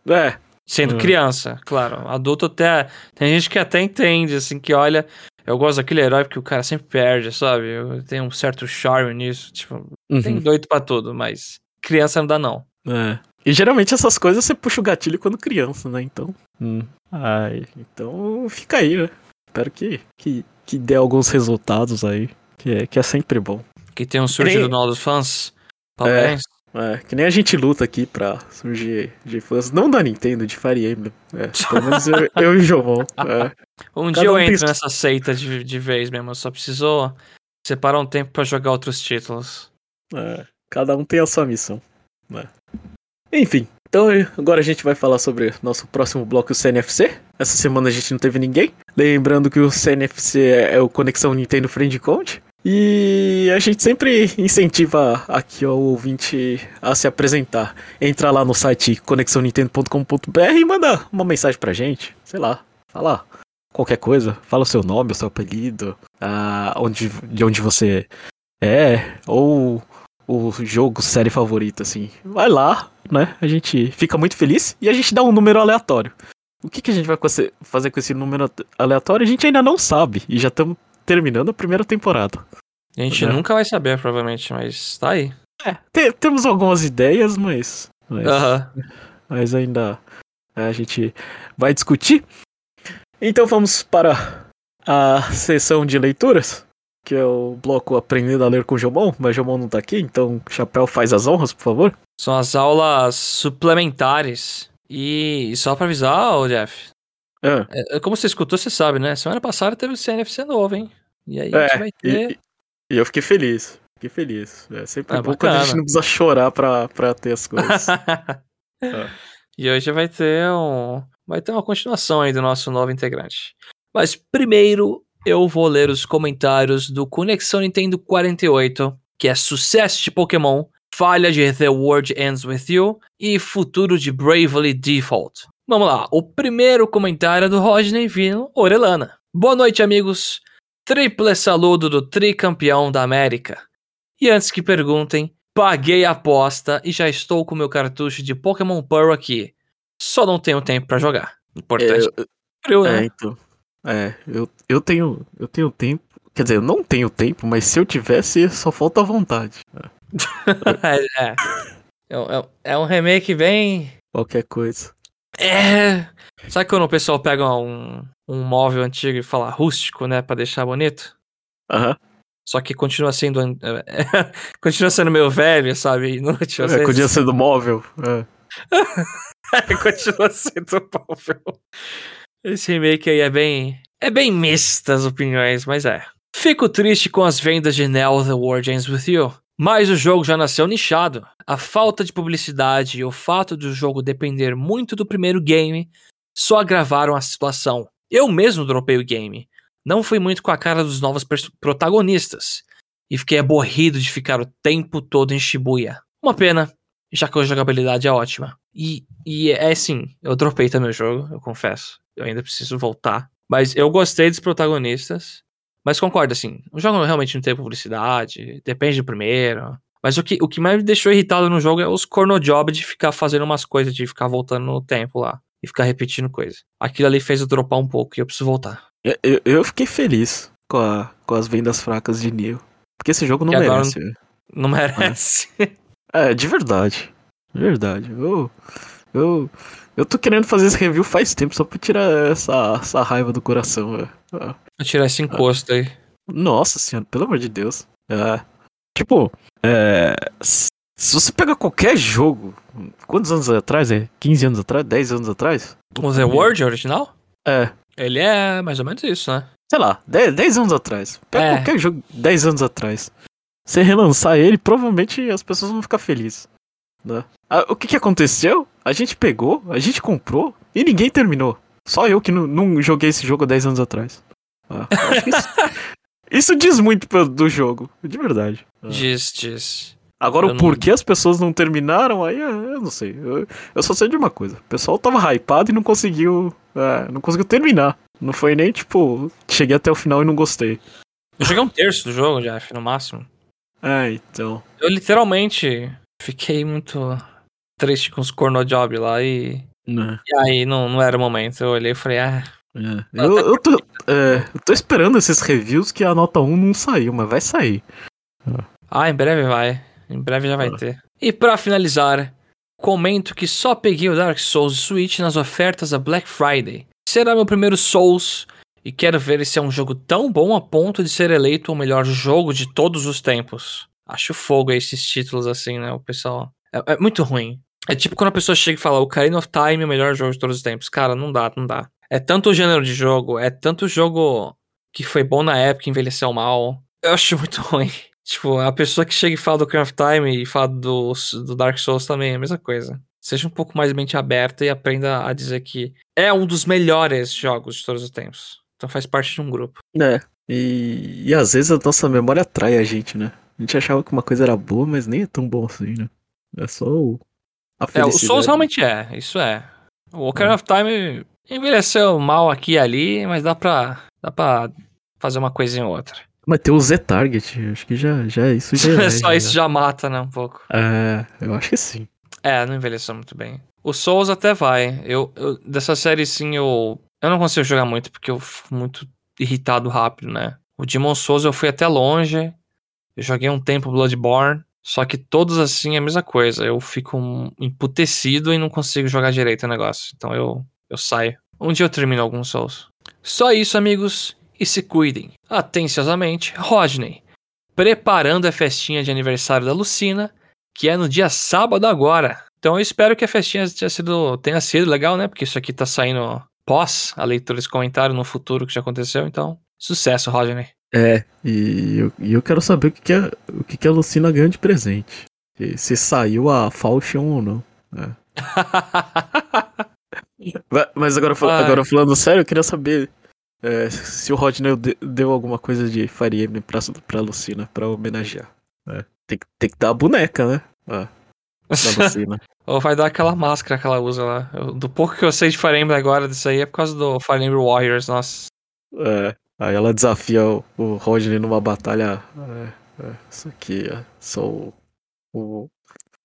É. Sendo é. criança, claro. Adulto até. Tem gente que até entende, assim, que olha. Eu gosto daquele herói porque o cara sempre perde, sabe? Eu tenho um certo charme nisso. Tipo, uhum. tem doido pra tudo, mas criança não dá, não. É. E geralmente essas coisas você puxa o gatilho quando criança, né? Então. Hum. Ai, então fica aí, né? Espero que, que, que dê alguns resultados aí. Que é, que é sempre bom. Que tem um surgido nem... novos fãs. Parabéns. É, é, que nem a gente luta aqui pra surgir de fãs. Não da Nintendo, de Fire Emblem. É, pelo menos eu, eu e o Jomon. É. Um Cada dia eu entro nessa seita de, de vez mesmo. Eu só preciso separar um tempo para jogar outros títulos. É, cada um tem a sua missão. Né? Enfim, então agora a gente vai falar sobre nosso próximo bloco, o CNFC. Essa semana a gente não teve ninguém. Lembrando que o CNFC é o Conexão Nintendo Friend Count. E a gente sempre incentiva aqui o ouvinte a se apresentar. Entra lá no site conexãonintendo.com.br e manda uma mensagem pra gente. Sei lá, fala qualquer coisa. Fala o seu nome, o seu apelido, a, onde, de onde você é, ou o jogo, série favorita, assim. Vai lá, né? A gente fica muito feliz e a gente dá um número aleatório. O que, que a gente vai fazer com esse número aleatório? A gente ainda não sabe. E já estamos terminando a primeira temporada. A gente né? nunca vai saber, provavelmente, mas tá aí. É, te, temos algumas ideias, mas. Mas, uh -huh. mas ainda a gente vai discutir. Então vamos para a sessão de leituras que é o bloco Aprendendo a Ler com o Jomon, mas o Jomon não tá aqui, então Chapéu faz as honras, por favor. São as aulas suplementares. E só pra avisar, ô Jeff. É. é. como você escutou, você sabe, né? Semana passada teve o CNFC novo, hein? E aí é, a gente vai ter. E, e eu fiquei feliz. Fiquei feliz. É sempre é, bom bacana. quando a gente não precisa chorar pra, pra ter as coisas. é. E hoje vai ter um. Vai ter uma continuação aí do nosso novo integrante. Mas primeiro eu vou ler os comentários do Conexão Nintendo 48, que é sucesso de Pokémon, falha de The World Ends With You e futuro de Bravely Default. Vamos lá, o primeiro comentário é do Rodney Vino Orelana. Boa noite, amigos. Triple saludo do tricampeão da América. E antes que perguntem, paguei a aposta e já estou com meu cartucho de Pokémon Pearl aqui. Só não tenho tempo para jogar. Importante. É, eu, né? é, então. É, eu, eu tenho eu tenho tempo. Quer dizer, eu não tenho tempo, mas se eu tivesse, só falta vontade. é, é. É, é um remake bem. Qualquer coisa. É. Sabe quando o pessoal pega um, um móvel antigo e fala rústico, né? Pra deixar bonito? Aham. Só que continua sendo. continua sendo meio velho, sabe? Inútil. É, continua sendo móvel. É. continua sendo móvel. Esse remake aí é bem. É bem mista as opiniões, mas é. Fico triste com as vendas de Nell The War Ends With You. Mas o jogo já nasceu nichado. A falta de publicidade e o fato do jogo depender muito do primeiro game só agravaram a situação. Eu mesmo dropei o game. Não fui muito com a cara dos novos protagonistas. E fiquei aborrido de ficar o tempo todo em Shibuya. Uma pena, já que a jogabilidade é ótima. E, e é assim, eu dropei também o jogo, eu confesso. Eu ainda preciso voltar. Mas eu gostei dos protagonistas. Mas concordo, assim, o jogo realmente não tem publicidade, depende do primeiro. Mas o que, o que mais me deixou irritado no jogo é os cornojob de ficar fazendo umas coisas, de ficar voltando no tempo lá. E ficar repetindo coisa. Aquilo ali fez eu dropar um pouco e eu preciso voltar. Eu, eu fiquei feliz com, a, com as vendas fracas de Neo. Porque esse jogo não e merece. Não, não merece. É, de verdade. De verdade. Eu, eu, eu tô querendo fazer esse review faz tempo, só pra tirar essa, essa raiva do coração, velho. Pra tirar esse encosto aí. Nossa senhora, pelo amor de Deus. É. Tipo, é, se você pega qualquer jogo, quantos anos atrás? É? 15 anos atrás? 10 anos atrás? O The World original? É. Ele é mais ou menos isso, né? Sei lá, 10, 10 anos atrás. Pega É. qualquer jogo 10 anos atrás. Você relançar ele, provavelmente as pessoas vão ficar felizes. Né? O que, que aconteceu? A gente pegou, a gente comprou e ninguém terminou. Só eu que não, não joguei esse jogo há 10 anos atrás. Ah, isso, isso diz muito do jogo, de verdade. Ah. Diz, diz. Agora, Eu o não- porquê as pessoas não terminaram, aí eu eu não sei. Eu, eu só sei de uma coisa. O pessoal tava hypado e não conseguiu. é, não conseguiu terminar. Não foi nem tipo, cheguei até o final e não gostei. Eu joguei um terço do jogo, Jeff, no máximo. É, então. Eu literalmente fiquei muito triste com os cornojob lá e. Né, E aí não, não era o momento. Eu olhei e falei, ah. é. Eu, eu, tô, é, eu tô esperando esses reviews que a nota 1 não saiu, mas vai sair. Ah, em breve vai. Em breve já vai Ah. ter. E pra finalizar, comento que só peguei o Dark Souls Switch nas ofertas da Black Friday. Será meu primeiro Souls e quero ver se é um jogo tão bom a ponto de ser eleito o melhor jogo de todos os tempos. Acho fogo esses títulos assim, né? O pessoal. É, é muito ruim. É tipo quando a pessoa chega e fala: o Karina of Time é o melhor jogo de todos os tempos. Cara, não dá, não dá. É tanto gênero de jogo, é tanto jogo que foi bom na época, envelheceu mal. Eu acho muito ruim. Tipo, a pessoa que chega e fala do Ocarina of Time e fala do, do Dark Souls também é a mesma coisa. Seja um pouco mais mente aberta e aprenda a dizer que é um dos melhores jogos de todos os tempos. Então faz parte de um grupo. É. E, e às vezes a nossa memória atrai a gente, né? A gente achava que uma coisa era boa, mas nem é tão bom assim, né? É só o. A É, o. Souls realmente é, isso é. O Ocarina of Time envelheceu mal aqui e ali, mas dá pra, dá pra fazer uma coisinha ou outra. Mas tem o Z-Target, acho que já, já isso já é. Só isso já mata, né, um pouco. É, eu acho que sim. É, não envelheceu muito bem. O Souls até vai. Eu, eu- dessa série, sim, eu. Eu não consigo jogar muito porque eu fico muito irritado rápido, né? O Demon Souls eu fui até longe. Eu joguei um tempo Bloodborne. Só que todos assim é a mesma coisa. Eu fico emputecido e não consigo jogar direito o negócio. Então eu, eu saio. Um dia eu termino alguns Souls. Só isso, amigos. E se cuidem. Atenciosamente, Rodney. Preparando a festinha de aniversário da Lucina que é no dia sábado agora. Então eu espero que a festinha tenha sido, tenha sido legal, né? Porque isso aqui tá saindo pós a leitura desse comentário no futuro que já aconteceu. Então, sucesso, Rodney. É, e eu, e eu quero saber o que, que, a, o que, que a Lucina ganhou de presente. Se, se saiu a Falchion ou não. É. Mas agora, agora falando sério, eu queria saber é, se o Rodney de- deu alguma coisa de Fire Emblem pra, pra Lucina, pra homenagear. É. Tem, que- tem que dar a boneca, né? Ah, da. Ou vai dar aquela máscara que ela usa lá. Eu- do pouco que eu sei de Fire Emblem agora disso aí é por causa do Fire Emblem Warriors, nossa. É, aí ela desafia o, o Rodney numa batalha. É, é, isso aqui, é, só o, o,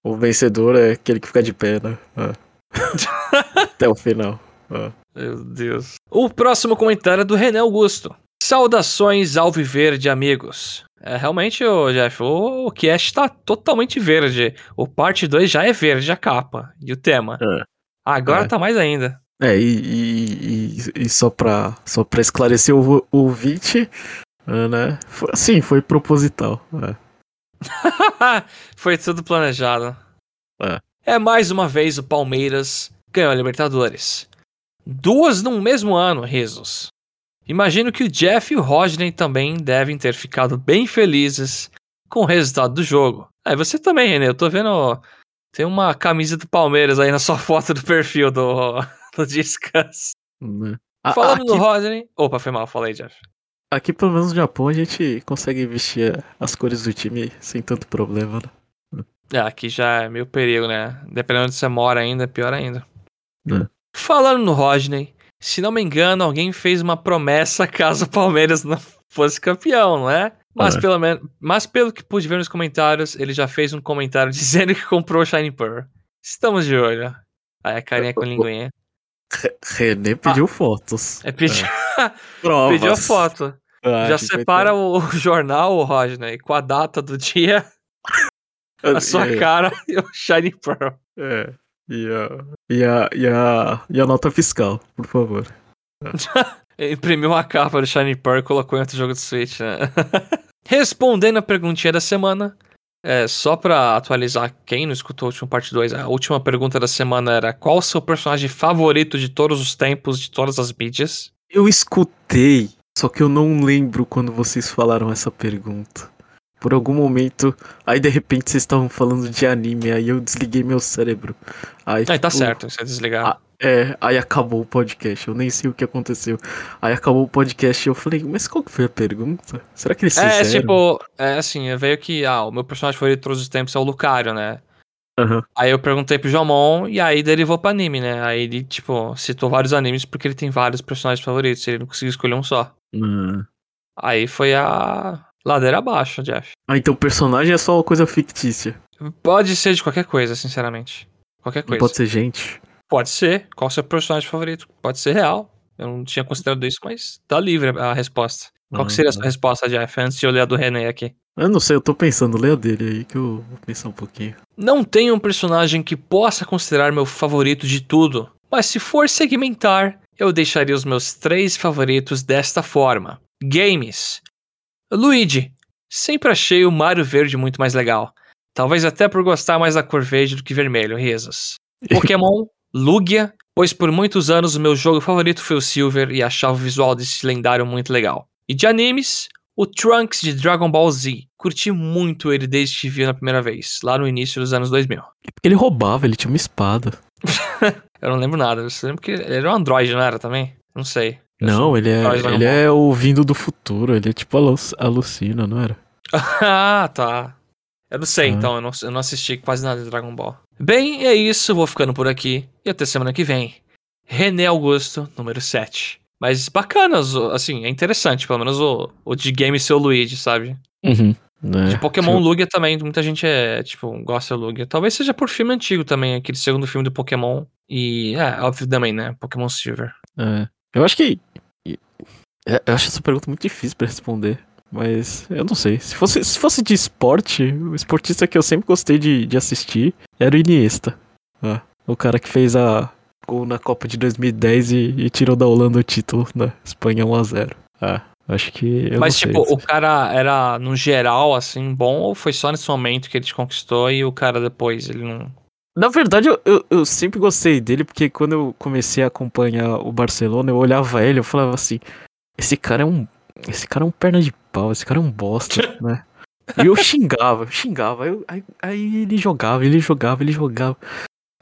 o vencedor é aquele que fica de pé, né? É. Até o final. É. Meu Deus. O próximo comentário é do René Augusto. Saudações Alviverde, amigos. É, realmente, ô, Jeff, o, o cast tá totalmente verde. O parte 2 já é verde, a capa e o tema. É. Agora É. tá mais ainda. É, e, e, e- só, pra, só pra esclarecer o, o ouvinte, é, né? Foi, sim, foi proposital. É. Foi tudo planejado. É. É mais uma vez o Palmeiras ganhou a Libertadores. Duas num mesmo ano, risos. Imagino que o Jeff e o Rodney também devem ter ficado bem felizes com o resultado do jogo. É, você também, René. Eu tô vendo. Tem uma camisa do Palmeiras aí na sua foto do perfil do, do Discuss. Né? Falando aqui, no Rodney. Opa, foi mal, falei, Jeff. aqui, pelo menos no Japão, a gente consegue vestir as cores do time sem tanto problema, né? É, aqui já é meio perigo, né? Dependendo de onde você mora ainda, é pior ainda. É. Falando no Rodney, se não me engano, alguém fez uma promessa caso o Palmeiras não fosse campeão, não é? Mas, É. pelo menos, mas pelo que pude ver nos comentários, ele já fez um comentário dizendo que comprou o Shiny Pearl. Estamos de olho. Aí a carinha com linguinha. Re- René pediu fotos. É pedir, Provas. pediu a foto. Ah, já separa o jornal, o Rodney, com a data do dia, a sua é, cara e o Shiny Pearl. É. E a, e, a, e, a, e a nota fiscal, por favor. Imprimiu uma capa do Shiny Pearl e colocou em outro jogo do Switch, né? Respondendo a perguntinha da semana, é, só pra atualizar quem não escutou o último parte 2, a última pergunta da semana era qual o seu personagem favorito de todos os tempos, de todas as mídias? Eu escutei, só que eu não lembro quando vocês falaram essa pergunta. Por algum momento, aí de repente vocês estavam falando de anime, aí eu desliguei meu cérebro. Aí, Aí tá certo, você desligar. Ah, é, aí acabou o podcast, eu nem sei o que aconteceu. Aí acabou o podcast e eu falei, mas qual que foi a pergunta? Será que eles é, fizeram? tipo, é assim, veio que, ah, o meu personagem favorito de todos os tempos é o Lucario, né? Aham. Aí eu perguntei pro Jomon e aí derivou pra anime, né? Aí ele, tipo, citou vários animes porque ele tem vários personagens favoritos, ele não conseguiu escolher um só. Ah. Aí foi a ladeira abaixo, Jeff. Ah, então o personagem é só uma coisa fictícia. Pode ser de qualquer coisa, sinceramente. Qualquer Não coisa. pode ser gente. Pode ser. Qual o seu personagem favorito? Pode ser real. Eu não tinha considerado isso, mas tá livre a resposta. Qual que seria a sua Uhum. resposta, Jeff, antes de eu ler a do René aqui? Eu não sei, eu tô pensando, lê a dele aí que eu vou pensar um pouquinho. Não tenho um personagem que possa considerar meu favorito de tudo, mas se for segmentar, eu deixaria os meus três favoritos desta forma: Games. Luigi. Sempre achei o Mario Verde muito mais legal. Talvez até por gostar mais da cor verde do que vermelho, risos. Pokémon, Lugia, pois por muitos anos o meu jogo favorito foi o Silver e achava o visual desse lendário muito legal. E de animes, o Trunks de Dragon Ball Z. Curti muito ele desde que vi na primeira vez, lá no início dos anos 2000. Porque ele roubava, ele tinha uma espada. Eu não lembro nada, eu lembro que ele era um android, não era também? Não sei. Não, ele é, ele é o vindo do futuro, ele é tipo alu- alucina, não era? ah, tá. Eu não sei, Ah. então, eu não, eu não assisti quase nada de Dragon Ball. Bem, é isso, vou ficando por aqui. E até semana que vem. René Augusto, número 7. Mas bacanas, o- assim, é interessante, pelo menos o, o de game ser o Luigi, sabe? Uhum. É, De Pokémon tipo, Lugia também, muita gente é, tipo, gosta do Lugia. Talvez seja por filme antigo também, aquele segundo filme do Pokémon. E, é, óbvio também, né? Pokémon Silver. é. Eu acho que. Eu acho essa pergunta muito difícil pra responder. Mas eu não sei. Se fosse, se fosse de esporte, o esportista que eu sempre gostei de, de assistir era o Iniesta. Ah, o cara que fez a gol na Copa de 2010 e, e tirou da Holanda o título da Espanha 1x0. Ah, acho que. Eu Mas, não sei. tipo, o cara era, no geral, assim, bom ou foi só nesse momento que ele te conquistou e o cara depois, ele não. Na verdade, eu, eu, eu sempre gostei dele, porque quando eu comecei a acompanhar o Barcelona, eu olhava ele eu falava assim, esse cara é um. Esse cara é um perna de pau, esse cara é um bosta, né? E eu xingava, eu xingava. eu- aí, aí ele jogava, ele jogava, ele jogava.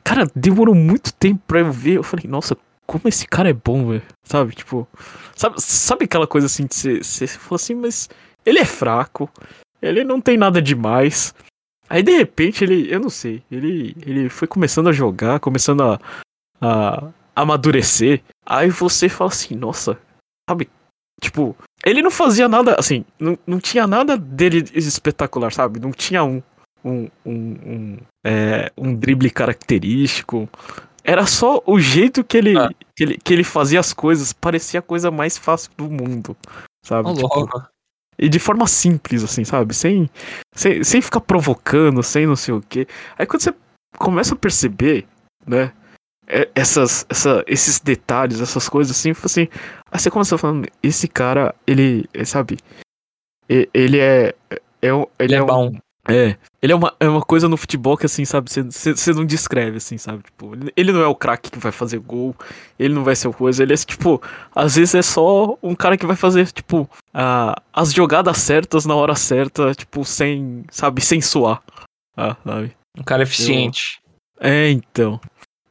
Cara, demorou muito tempo pra eu ver. Eu falei, nossa, como esse cara é bom, velho. Sabe, tipo. Sabe, sabe aquela coisa assim de você, você falou assim, mas ele é fraco, ele não tem nada demais. Aí de repente ele, eu não sei, ele, ele foi começando a jogar, começando a, a amadurecer. Aí você fala assim, nossa, sabe? Tipo, ele não fazia nada, assim, não, não tinha nada dele espetacular, sabe? Não tinha um, um, um, um, é, um drible característico. Era só o jeito que ele, Ah. que ele, que ele fazia as coisas, parecia a coisa mais fácil do mundo, sabe? Ô, Tipo. E de forma simples, assim, sabe? Sem, sem, sem ficar provocando, sem não sei o quê. Aí quando você começa a perceber, né? é- Essas, essa, esses detalhes, essas coisas assim, assim. Aí você começa falando, esse cara, ele, é, sabe? Ele é. é, um- ele Ele é é um- bom. é, ele é uma, é uma coisa no futebol que, assim, sabe, você- não descreve, assim, sabe? Tipo, ele- não é o craque que vai fazer gol, ele não vai ser o coisa, ele é, tipo, às vezes é só um cara que vai fazer, tipo, a, as jogadas certas na hora certa, tipo, sem, sabe, sem suar. Ah, sabe? Um cara eficiente. É, então.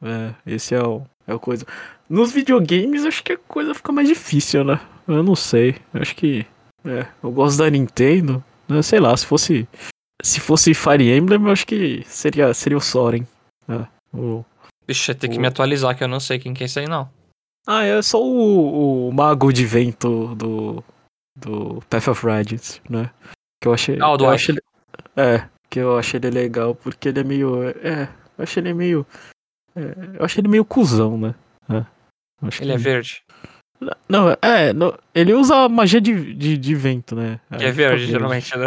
É, esse é o, é o coisa. Nos videogames, acho que a coisa fica mais difícil, né? Eu não sei. Eu acho que. É, eu gosto da Nintendo. Né? Sei lá, se fosse. Se fosse Fire Emblem, eu acho que seria, seria o Soren. É, o- Deixa eu ter que O- me atualizar, que eu não sei quem que é esse aí, não. Ah, é só o, o Mago de Vento do. Do Path of Radiance, né? Que eu achei. Ah, o do eu achei É, que eu achei ele legal, porque ele é meio. É, eu achei ele meio. é, eu achei ele meio cuzão, né? É, Ele é verde. Não, é, não, ele usa magia de, de, de vento, né? Que é fica verde, geralmente, né?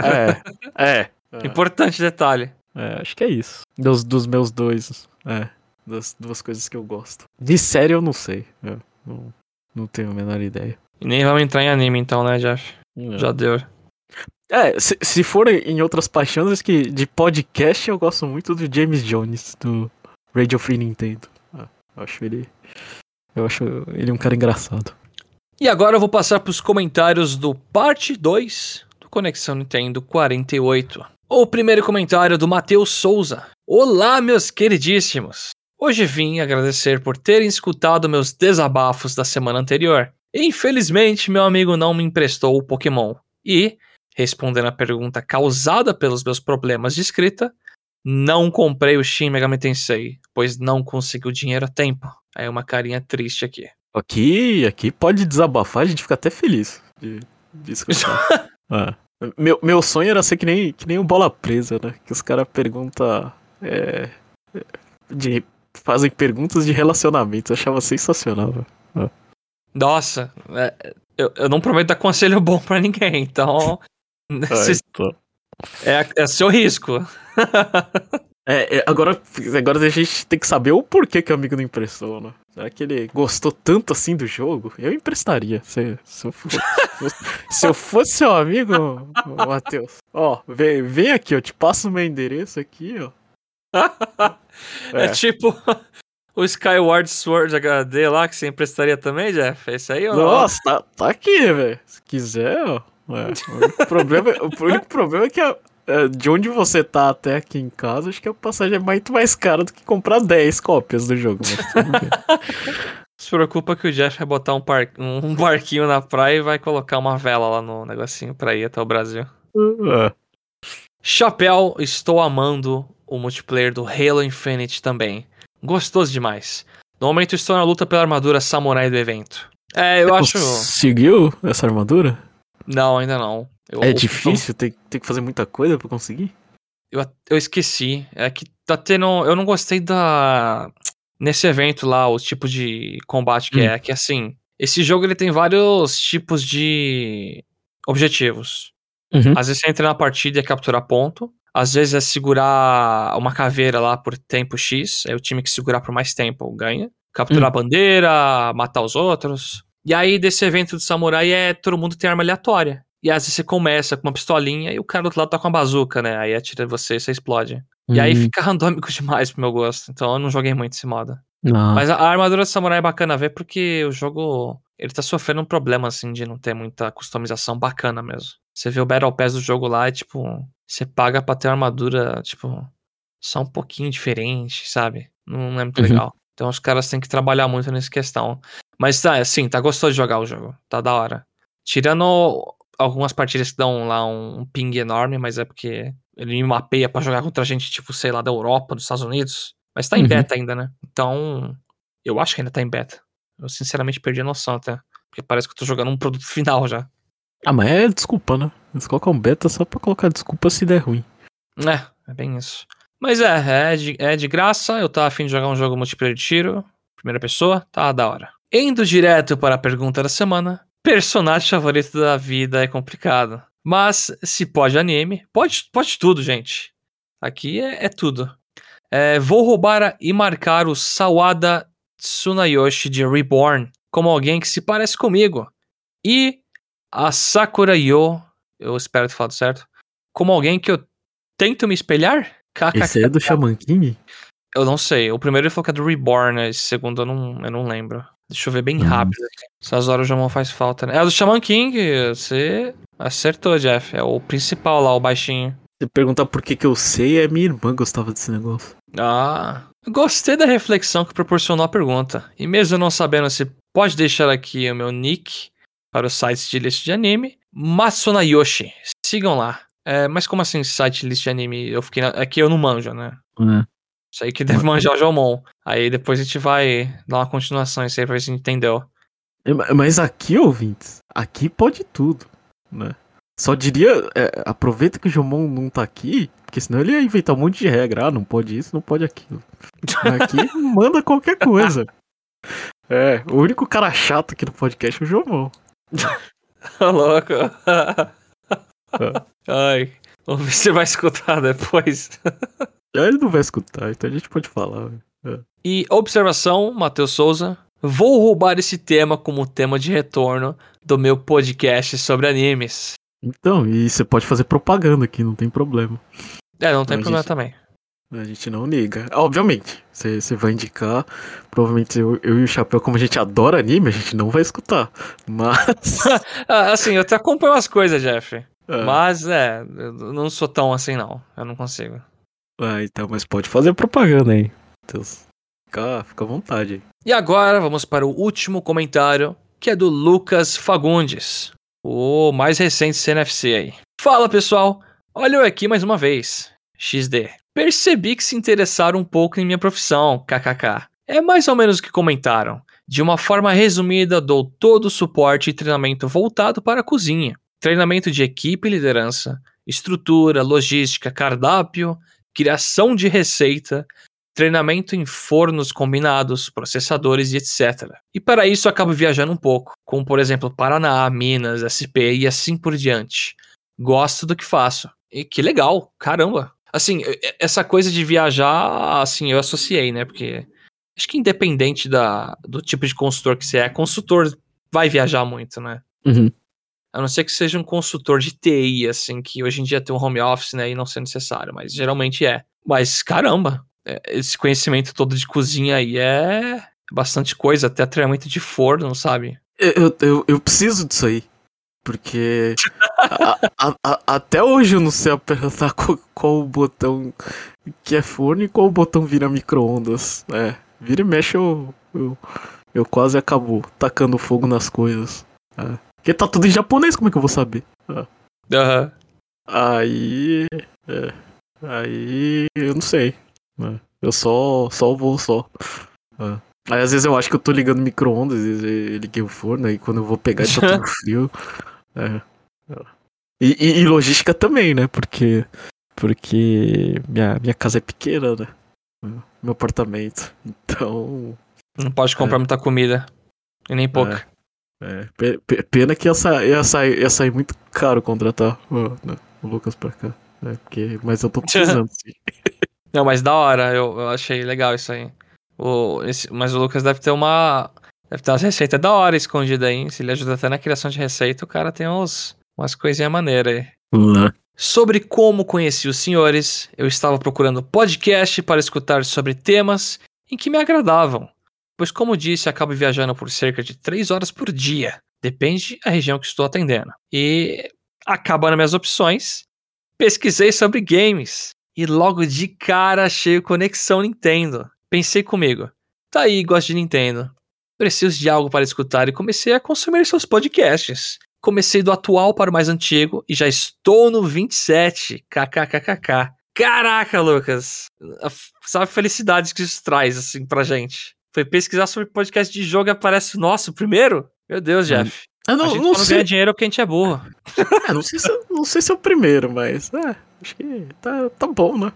É, é. é. Importante detalhe. É, acho que é isso. Dos, dos meus dois. É. Das duas coisas que eu gosto. De série eu não sei. Eu não, não tenho a menor ideia. E nem vamos entrar em anime então, né, Jeff? É. Já deu. É, se, se for em outras paixões, que de podcast eu gosto muito do James Jones, do Radio Free Nintendo. Ah, eu acho ele. Eu acho ele um cara engraçado. E agora eu vou passar para os comentários do parte 2 do Conexão Nintendo 48. O primeiro comentário do Matheus Souza. Olá, meus queridíssimos. Hoje vim agradecer por terem escutado meus desabafos da semana anterior. Infelizmente, meu amigo não me emprestou o Pokémon. E, respondendo à pergunta causada pelos meus problemas de escrita, não comprei o Shin Megami Tensei, pois não consegui o dinheiro a tempo. Aí uma carinha triste aqui. Aqui, aqui pode desabafar, a gente fica até feliz de, de escutar. ah. Meu, meu sonho era ser que nem, que nem o Bola Presa, né? Que os caras perguntam é, de fazem perguntas de relacionamento. Eu achava sensacional. Ah. Nossa, é, eu, eu não prometo dar conselho bom para ninguém, então. é, é, é seu risco. é, é, agora, agora a gente tem que saber o porquê que o amigo não emprestou, né? Será que ele gostou tanto assim do jogo? Eu emprestaria. Se, se, eu, fosse, se eu fosse seu amigo, Matheus. Ó, vem, vem aqui, eu te passo o meu endereço aqui, ó. é. é tipo o Skyward Sword HD lá que você emprestaria também, Jeff? É isso aí ou Nossa, não? Tá, tá aqui, velho. Se quiser, ó. É. O, único problema, o único problema é que a, é, de onde você tá até aqui em casa, acho que a passagem é muito mais cara do que comprar 10 cópias do jogo. Se preocupa que o Jeff vai botar um, par... um barquinho na praia e vai colocar uma vela lá no negocinho pra ir até o Brasil. Uh. Chapéu, estou amando o multiplayer do Halo Infinite também. Gostoso demais. No momento estou na luta pela armadura samurai do evento. É, eu Você acho. Conseguiu essa armadura? Não, ainda não. Eu, é difícil? Tem, tem que fazer muita coisa para conseguir? Eu, eu esqueci. É que tá tendo. Eu não gostei da. Nesse evento lá, o tipo de combate que hum. é. Que assim. Esse jogo ele tem vários tipos de objetivos. Uhum. Às vezes você entra na partida e é capturar ponto. Às vezes é segurar uma caveira lá por tempo X. É o time que segurar por mais tempo ganha. Capturar uhum. a bandeira, matar os outros. E aí, desse evento do samurai, é todo mundo tem arma aleatória. E às vezes você começa com uma pistolinha e o cara do outro lado tá com uma bazuca, né? Aí atira você e você explode. Uhum. E aí uhum. fica randômico demais pro meu gosto. Então eu não joguei muito esse modo. Não. Mas a, a armadura samurai é bacana ver porque o jogo ele tá sofrendo um problema assim de não ter muita customização bacana mesmo. Você vê o Battle Pass do jogo lá e tipo, você paga pra ter uma armadura, tipo, só um pouquinho diferente, sabe? Não, é muito uhum. legal. Então os caras têm que trabalhar muito nessa questão. Mas tá, assim, tá gostoso de jogar o jogo. Tá da hora. Tirando algumas partidas que dão lá um ping enorme, mas é porque ele me mapeia para jogar contra gente, tipo, sei lá, da Europa, dos Estados Unidos. Mas tá em uhum. beta ainda, né? Então, eu acho que ainda tá em beta. Eu sinceramente perdi a noção até. Porque parece que eu tô jogando um produto final já. Ah, mas é desculpa, né? Eles colocam beta só pra colocar desculpa se der ruim. É, é bem isso. Mas é, é de, é de graça. Eu tava afim de jogar um jogo multiplayer de tiro. Primeira pessoa, tá da hora. Indo direto para a pergunta da semana. Personagem favorito da vida é complicado. Mas se pode anime, pode, pode tudo, gente. Aqui é, é tudo. É, vou roubar e marcar o Sawada Tsunayoshi de Reborn como alguém que se parece comigo. E a Sakura Yo, eu espero ter falado certo, como alguém que eu tento me espelhar? Esse é do Shaman King? Eu não sei. O primeiro ele falou que é do Reborn, esse segundo eu não, eu não lembro. Deixa eu ver bem hum. rápido aqui. Essas horas o Jamon faz falta, né? É do Shaman King, você acertou, Jeff. É o principal lá, o baixinho. Perguntar por que que eu sei, é minha irmã gostava desse negócio. Ah, gostei da reflexão que proporcionou a pergunta. E mesmo não sabendo se pode deixar aqui o meu nick para o site de list de anime, Matsunayoshi. Sigam lá. É, mas como assim site list de anime? Eu fiquei na... Aqui eu não manjo, né? É. Isso aí que deve manjar o Jomon. Aí depois a gente vai dar uma continuação isso aí pra ver se a gente entendeu. É, mas aqui, ouvintes, aqui pode tudo, né? Só diria, é, aproveita que o Jomon não tá aqui, porque senão ele ia inventar um monte de regra. Ah, não pode isso, não pode aquilo. Aqui manda qualquer coisa. É, o único cara chato aqui no podcast é o Jomon. louco. Ai, vamos ver se você vai escutar depois. Ele não vai escutar, então a gente pode falar. É. E observação, Matheus Souza. Vou roubar esse tema como tema de retorno do meu podcast sobre animes. Então, e você pode fazer propaganda aqui, não tem problema. É, não tem A problema gente- também. A gente não liga. Obviamente, você você vai indicar. Provavelmente eu, eu e o Chapéu, como a gente adora anime, a gente não vai escutar. Mas. Ah, assim, eu até acompanho as coisas, Jeff. É. Mas, é, eu não sou tão assim, não. Eu não consigo. Ah, então, mas pode fazer propaganda aí. Deus. Fica, fica à vontade. E agora vamos para o último comentário, que é do Lucas Fagundes, o mais recente CNFC aí. Fala pessoal, olha eu aqui mais uma vez. XD. Percebi que se interessaram um pouco em minha profissão, kkk. É mais ou menos o que comentaram. De uma forma resumida, dou todo o suporte e treinamento voltado para a cozinha. Treinamento de equipe e liderança, estrutura, logística, cardápio, criação de receita, treinamento em fornos combinados, processadores e etc. E para isso acabo viajando um pouco, como por exemplo Paraná, Minas, SP e assim por diante. Gosto do que faço. E que legal, caramba. Assim, essa coisa de viajar, assim, eu associei, né? Porque acho que independente da, do tipo de consultor que você é, consultor vai viajar muito, né? Uhum. A não ser que seja um consultor de TI, assim, que hoje em dia tem um home office, né, e não ser necessário, mas geralmente é. Mas caramba, é, esse conhecimento todo de cozinha aí é bastante coisa, até treinamento de forno, sabe? Eu, eu, eu preciso disso aí. Porque a- a- a- até hoje eu não sei apertar qual, qual o botão que é forno e qual o botão vira micro-ondas. É, vira e mexe eu, eu, eu quase acabo tacando fogo nas coisas. É. Porque tá tudo em japonês, como é que eu vou saber? Aham. Aí. É, aí eu não sei. É, eu só, só vou só. É. Aí às vezes eu acho que eu tô ligando micro-ondas, eu liguei o forno, aí quando eu vou pegar ele tá tudo frio. É. E, e- e logística também, né? Porque. Porque minha, minha casa é pequena, né? Meu apartamento. Então. Não pode comprar muita comida. E nem pouca. É, pe- pe- pena que ia, sa- ia, sair, ia sair muito caro contratar o, né, Lucas pra cá. né, porque, mas eu tô precisando, sim. Não, mas da hora, eu, eu achei legal isso aí. O, esse- mas o Lucas deve ter uma. Deve ter umas receitas da hora escondidas aí. hein? Se ele ajuda até na criação de receita, o cara tem uns, umas coisinhas maneiras aí. Sobre como conheci os senhores, eu estava procurando podcast para escutar sobre temas em que me agradavam. Pois, como disse, acabo viajando por cerca de 3 horas por dia. Depende da região que estou atendendo. E, acabando minhas opções, pesquisei sobre games. E logo de cara achei Conexão Nintendo. Pensei comigo, tá aí, gosto de Nintendo. Preciso de algo para escutar e comecei a consumir seus podcasts. Comecei do atual para o mais antigo e já estou no 27. KKKKK. Caraca, Lucas. Sabe a felicidade que isso traz, assim, pra gente. Foi pesquisar sobre podcast de jogo e aparece o nosso primeiro? Meu Deus, Hum. Jeff. Eu a não, gente não não sei, ganha dinheiro porque a gente é burro. é, não, sei se, não sei se é o primeiro, mas é, acho que tá, tá bom, né?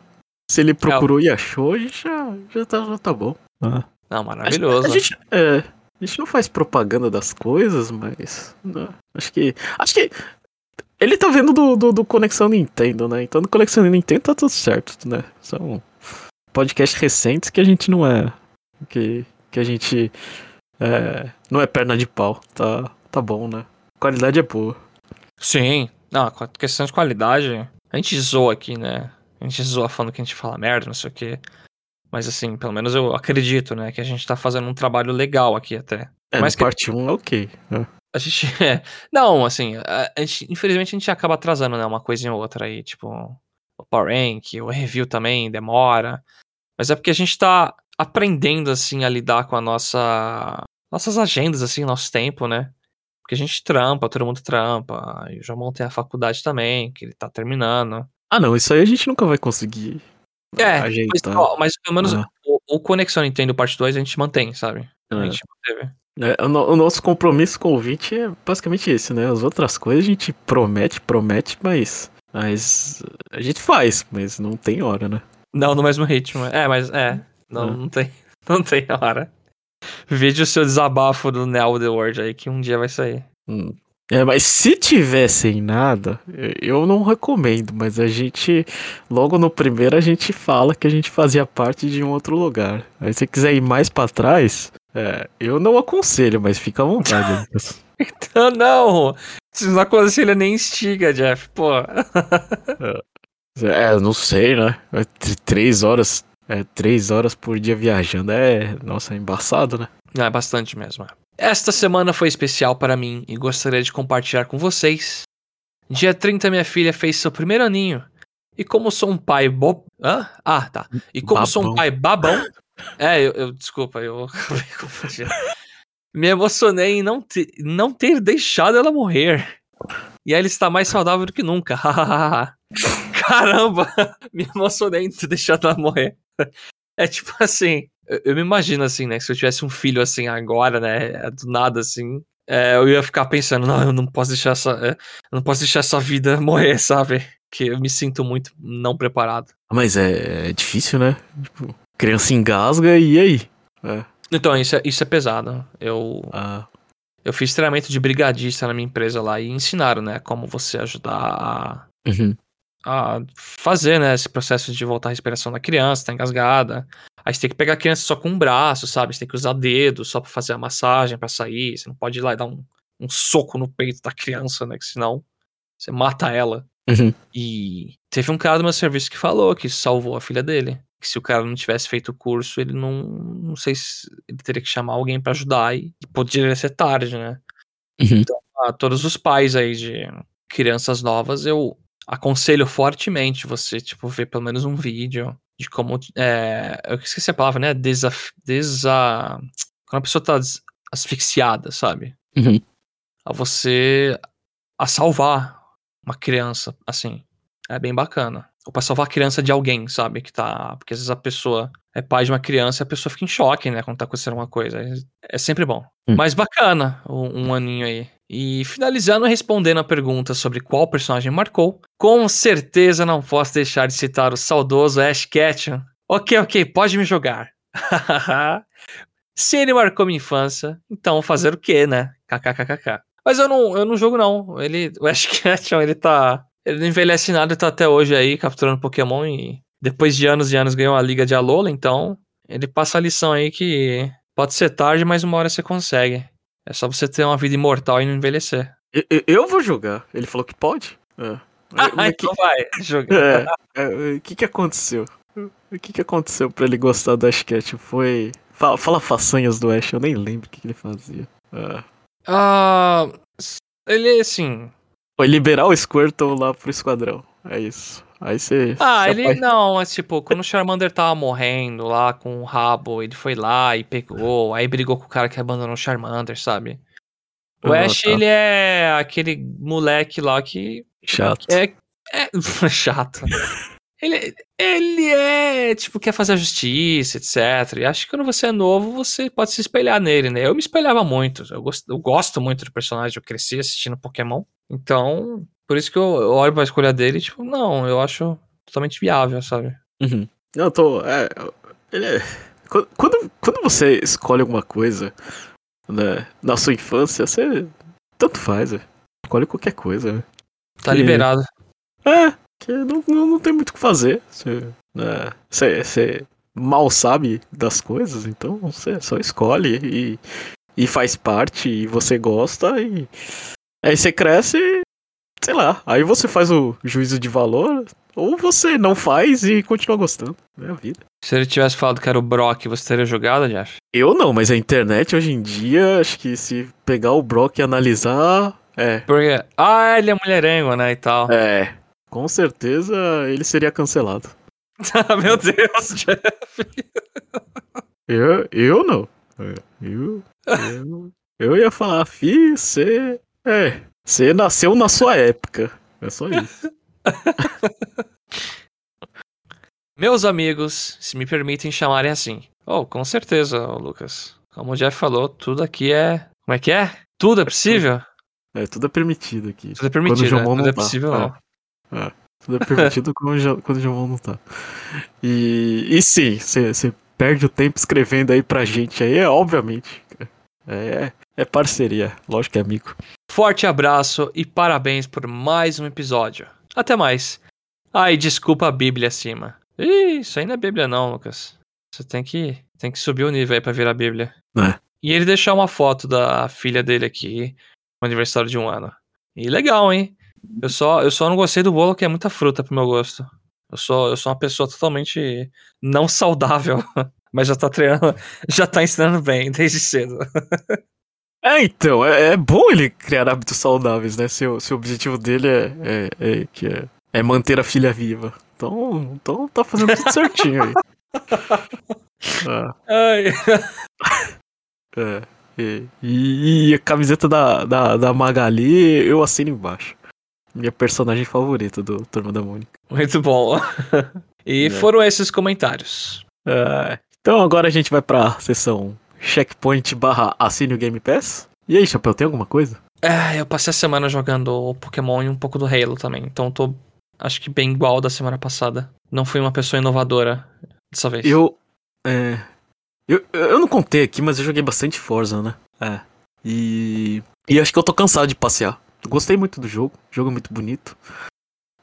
Se ele procurou e achou, a gente já, já, tá, já tá bom. Não, A, maravilhoso. a gente, é, a gente não faz propaganda das coisas, mas. né, acho que. Acho que. Ele tá vendo do, do, do Conexão Nintendo, né? Então no Conexão Nintendo tá tudo certo, né? São podcasts recentes que a gente não é. Que, que a gente. É, não é perna de pau. Tá, tá bom, né? Qualidade é boa. Sim. Não, questão de qualidade, a gente zoa aqui, né? A gente zoa falando que a gente fala merda, não sei o quê. Mas assim, pelo menos eu acredito, né? Que a gente tá fazendo um trabalho legal aqui até. É, Mas que- parte 1 é ok. né? A gente. É, não, assim, a, gente, infelizmente a gente acaba atrasando, né? Uma coisinha ou outra aí, tipo, o Power Rank, o review também demora. Mas é porque a gente tá aprendendo, assim, a lidar com a nossa. Nossas agendas, assim, nosso tempo, né? Porque a gente trampa, todo mundo trampa. E o João tem a faculdade também, que ele tá terminando. Ah, não, isso aí a gente nunca vai conseguir É, Mas, ajeitar. ó, mas pelo menos Ah. o, o Conexão Nintendo Parte 2 a gente mantém, sabe? A É. gente manteve. É, o, o nosso compromisso com o ouvinte é basicamente esse, né? As outras coisas a gente promete, promete, mas, mas a gente faz, mas não tem hora, né? Não no mesmo ritmo. É, mas é. Não, É. não tem. Não tem hora. Vídeo seu desabafo do Neo The World aí, que um dia vai sair. Hum. É, mas se tiver sem nada, eu- não recomendo, mas a gente, logo no primeiro, a gente fala que a gente fazia parte de um outro lugar. Aí se você quiser ir mais pra trás, é, eu não aconselho, mas fica à vontade. Lucas. Então, não! Coisa assim, ele nem instiga, Jeff, pô. É, não sei, né? É três horas. É, três horas por dia viajando. É. Nossa, é embaçado, né? É bastante mesmo. É. Esta semana foi especial para mim e gostaria de compartilhar com vocês. Dia 30, minha filha fez seu primeiro aninho. E como sou um pai bo... Hã? Ah, tá. E como babão. sou um pai babão. É, eu, eu desculpa, eu acabei confundindo. Me emocionei em não, te, não ter deixado ela morrer. E ela está mais saudável do que nunca. Caramba! Me emocionei em ter deixado ela morrer. É tipo assim, eu, eu me imagino assim, né? Se eu tivesse um filho assim agora, né? Do nada assim, é, eu ia ficar pensando, não, eu não posso deixar essa, é, eu não posso deixar essa vida morrer, sabe? Que eu me sinto muito não preparado. Mas é, é difícil, né? Tipo, criança engasga e aí? É. Então, isso é, isso é pesado. Eu, ah. eu fiz treinamento de brigadista na minha empresa lá e ensinaram, né, como você ajudar a, uhum. A fazer, né, esse processo de voltar a respiração da criança, tá engasgada. Aí você tem que pegar a criança só com um braço, sabe? Você tem que usar dedo só pra fazer a massagem, para sair. Você não pode ir lá e dar um, um soco no peito da criança, né, que senão você mata ela. Uhum. E teve um cara do meu serviço que falou que salvou a filha dele que se o cara não tivesse feito o curso, ele não. Não sei se ele teria que chamar alguém para ajudar e, e poderia ser tarde, né? Uhum. Então, a todos os pais aí de crianças novas, eu aconselho fortemente você, tipo, ver pelo menos um vídeo de como. É, eu esqueci a palavra, né? Desaf, desa, quando a pessoa tá asfixiada, sabe? Uhum. A você a salvar uma criança, assim. É bem bacana ou pra salvar a criança de alguém, sabe? Que tá. Porque às vezes a pessoa é pai de uma criança e a pessoa fica em choque, né? Quando tá acontecendo alguma coisa. É, é sempre bom. Hum. Mas bacana um, um aninho aí. E finalizando respondendo a pergunta sobre qual personagem marcou, com certeza não posso deixar de citar o saudoso Ash Ketchum. Ok, ok, pode me jogar. Se ele marcou minha infância, então fazer o quê, né? KKKKK. Mas eu não, eu não jogo não. Ele, o Ash Ketchum, ele tá ele não envelhece nada e tá até hoje aí capturando Pokémon e depois de anos e anos ganhou a Liga de Alola, então ele passa a lição aí que pode ser tarde, mas uma hora você consegue. É só você ter uma vida imortal e não envelhecer. Eu, eu vou jogar. Ele falou que pode? É. Ah, então que... vai, jogar. É, é, o que que aconteceu? O que que aconteceu pra ele gostar do Ash Ketchum? Foi... Fala, fala façanhas do Ash, eu nem lembro o que, que ele fazia. É. Ah... Ele, assim, foi liberar o Squirtle lá pro esquadrão. É isso. Aí você. Ah, ele não, mas tipo, quando o Charmander tava morrendo lá com o rabo, ele foi lá e pegou, aí brigou com o cara que abandonou o Charmander, sabe? O ah, Ash, tá. ele é aquele moleque lá que. Chato. É. é chato. ele, ele é, tipo, quer fazer a justiça, etc. E acho que quando você é novo, você pode se espelhar nele, né? Eu me espelhava muito. Eu gosto, eu gosto muito do personagem, eu cresci assistindo Pokémon. Então, por isso que eu, eu olho pra escolha dele, tipo, não, eu acho totalmente viável, sabe? Uhum. Eu tô. É, ele é. Quando, quando você escolhe alguma coisa né, na sua infância, você. Tanto faz, é. escolhe qualquer coisa. Né? Tá que, liberado. É, que não, não, não tem muito o que fazer. Você, né, você, você mal sabe das coisas, então você só escolhe e, e faz parte, e você gosta, e Aí você cresce, sei lá, aí você faz o juízo de valor, ou você não faz e continua gostando. É a vida. Se ele tivesse falado que era o Brock, você teria jogado, Jeff? Eu não, mas a internet hoje em dia, acho que se pegar o Brock e analisar. É. Porque. Ah, ele é mulherengo, né? E tal. É. Com certeza ele seria cancelado. Meu Deus, Jeff. Eu, eu não. É, eu, eu, eu ia falar, fi, você é, você nasceu na sua época. É só isso. Meus amigos, se me permitem chamarem assim. Oh, com certeza, Lucas. Como o Jeff falou, tudo aqui é. Como é que é? Tudo é possível? É, tudo é permitido aqui. Tudo é permitido, quando o João né? Tudo é tá. possível, não. É, é, tudo é permitido quando, o João não tá. E, e sim, você perde o tempo escrevendo aí pra gente aí, é obviamente. É, é parceria, lógico que é amigo. Forte abraço e parabéns por mais um episódio. Até mais. Ai, desculpa a Bíblia acima. Ih, isso aí não é Bíblia não, Lucas. Você tem que, tem que subir o nível aí pra virar Bíblia. É. E ele deixou uma foto da filha dele aqui, no aniversário de um ano. E legal, hein? Eu só, eu só não gostei do bolo que é muita fruta pro meu gosto. Eu sou, eu sou uma pessoa totalmente não saudável, mas já tá treinando, já tá ensinando bem desde cedo. É, então, é, é bom ele criar hábitos saudáveis, né? Se, o, se o objetivo dele é, é, é, que é, é manter a filha viva. Então, então tá fazendo tudo certinho aí. Ai. É. E, e, a camiseta da, da, da Magali eu assino embaixo. Minha personagem favorita do Turma da Mônica. Muito bom. e é. foram esses comentários. É. Então agora a gente vai pra sessão checkpoint barra assine o Game Pass. E aí, Chapéu, tem alguma coisa? É, eu passei a semana jogando Pokémon e um pouco do Halo também. Então tô, acho que bem igual da semana passada. Não fui uma pessoa inovadora dessa vez. Eu. É. Eu, eu não contei aqui, mas eu joguei bastante Forza, né? É. E. E acho que eu tô cansado de passear. Gostei muito do jogo. Jogo muito bonito.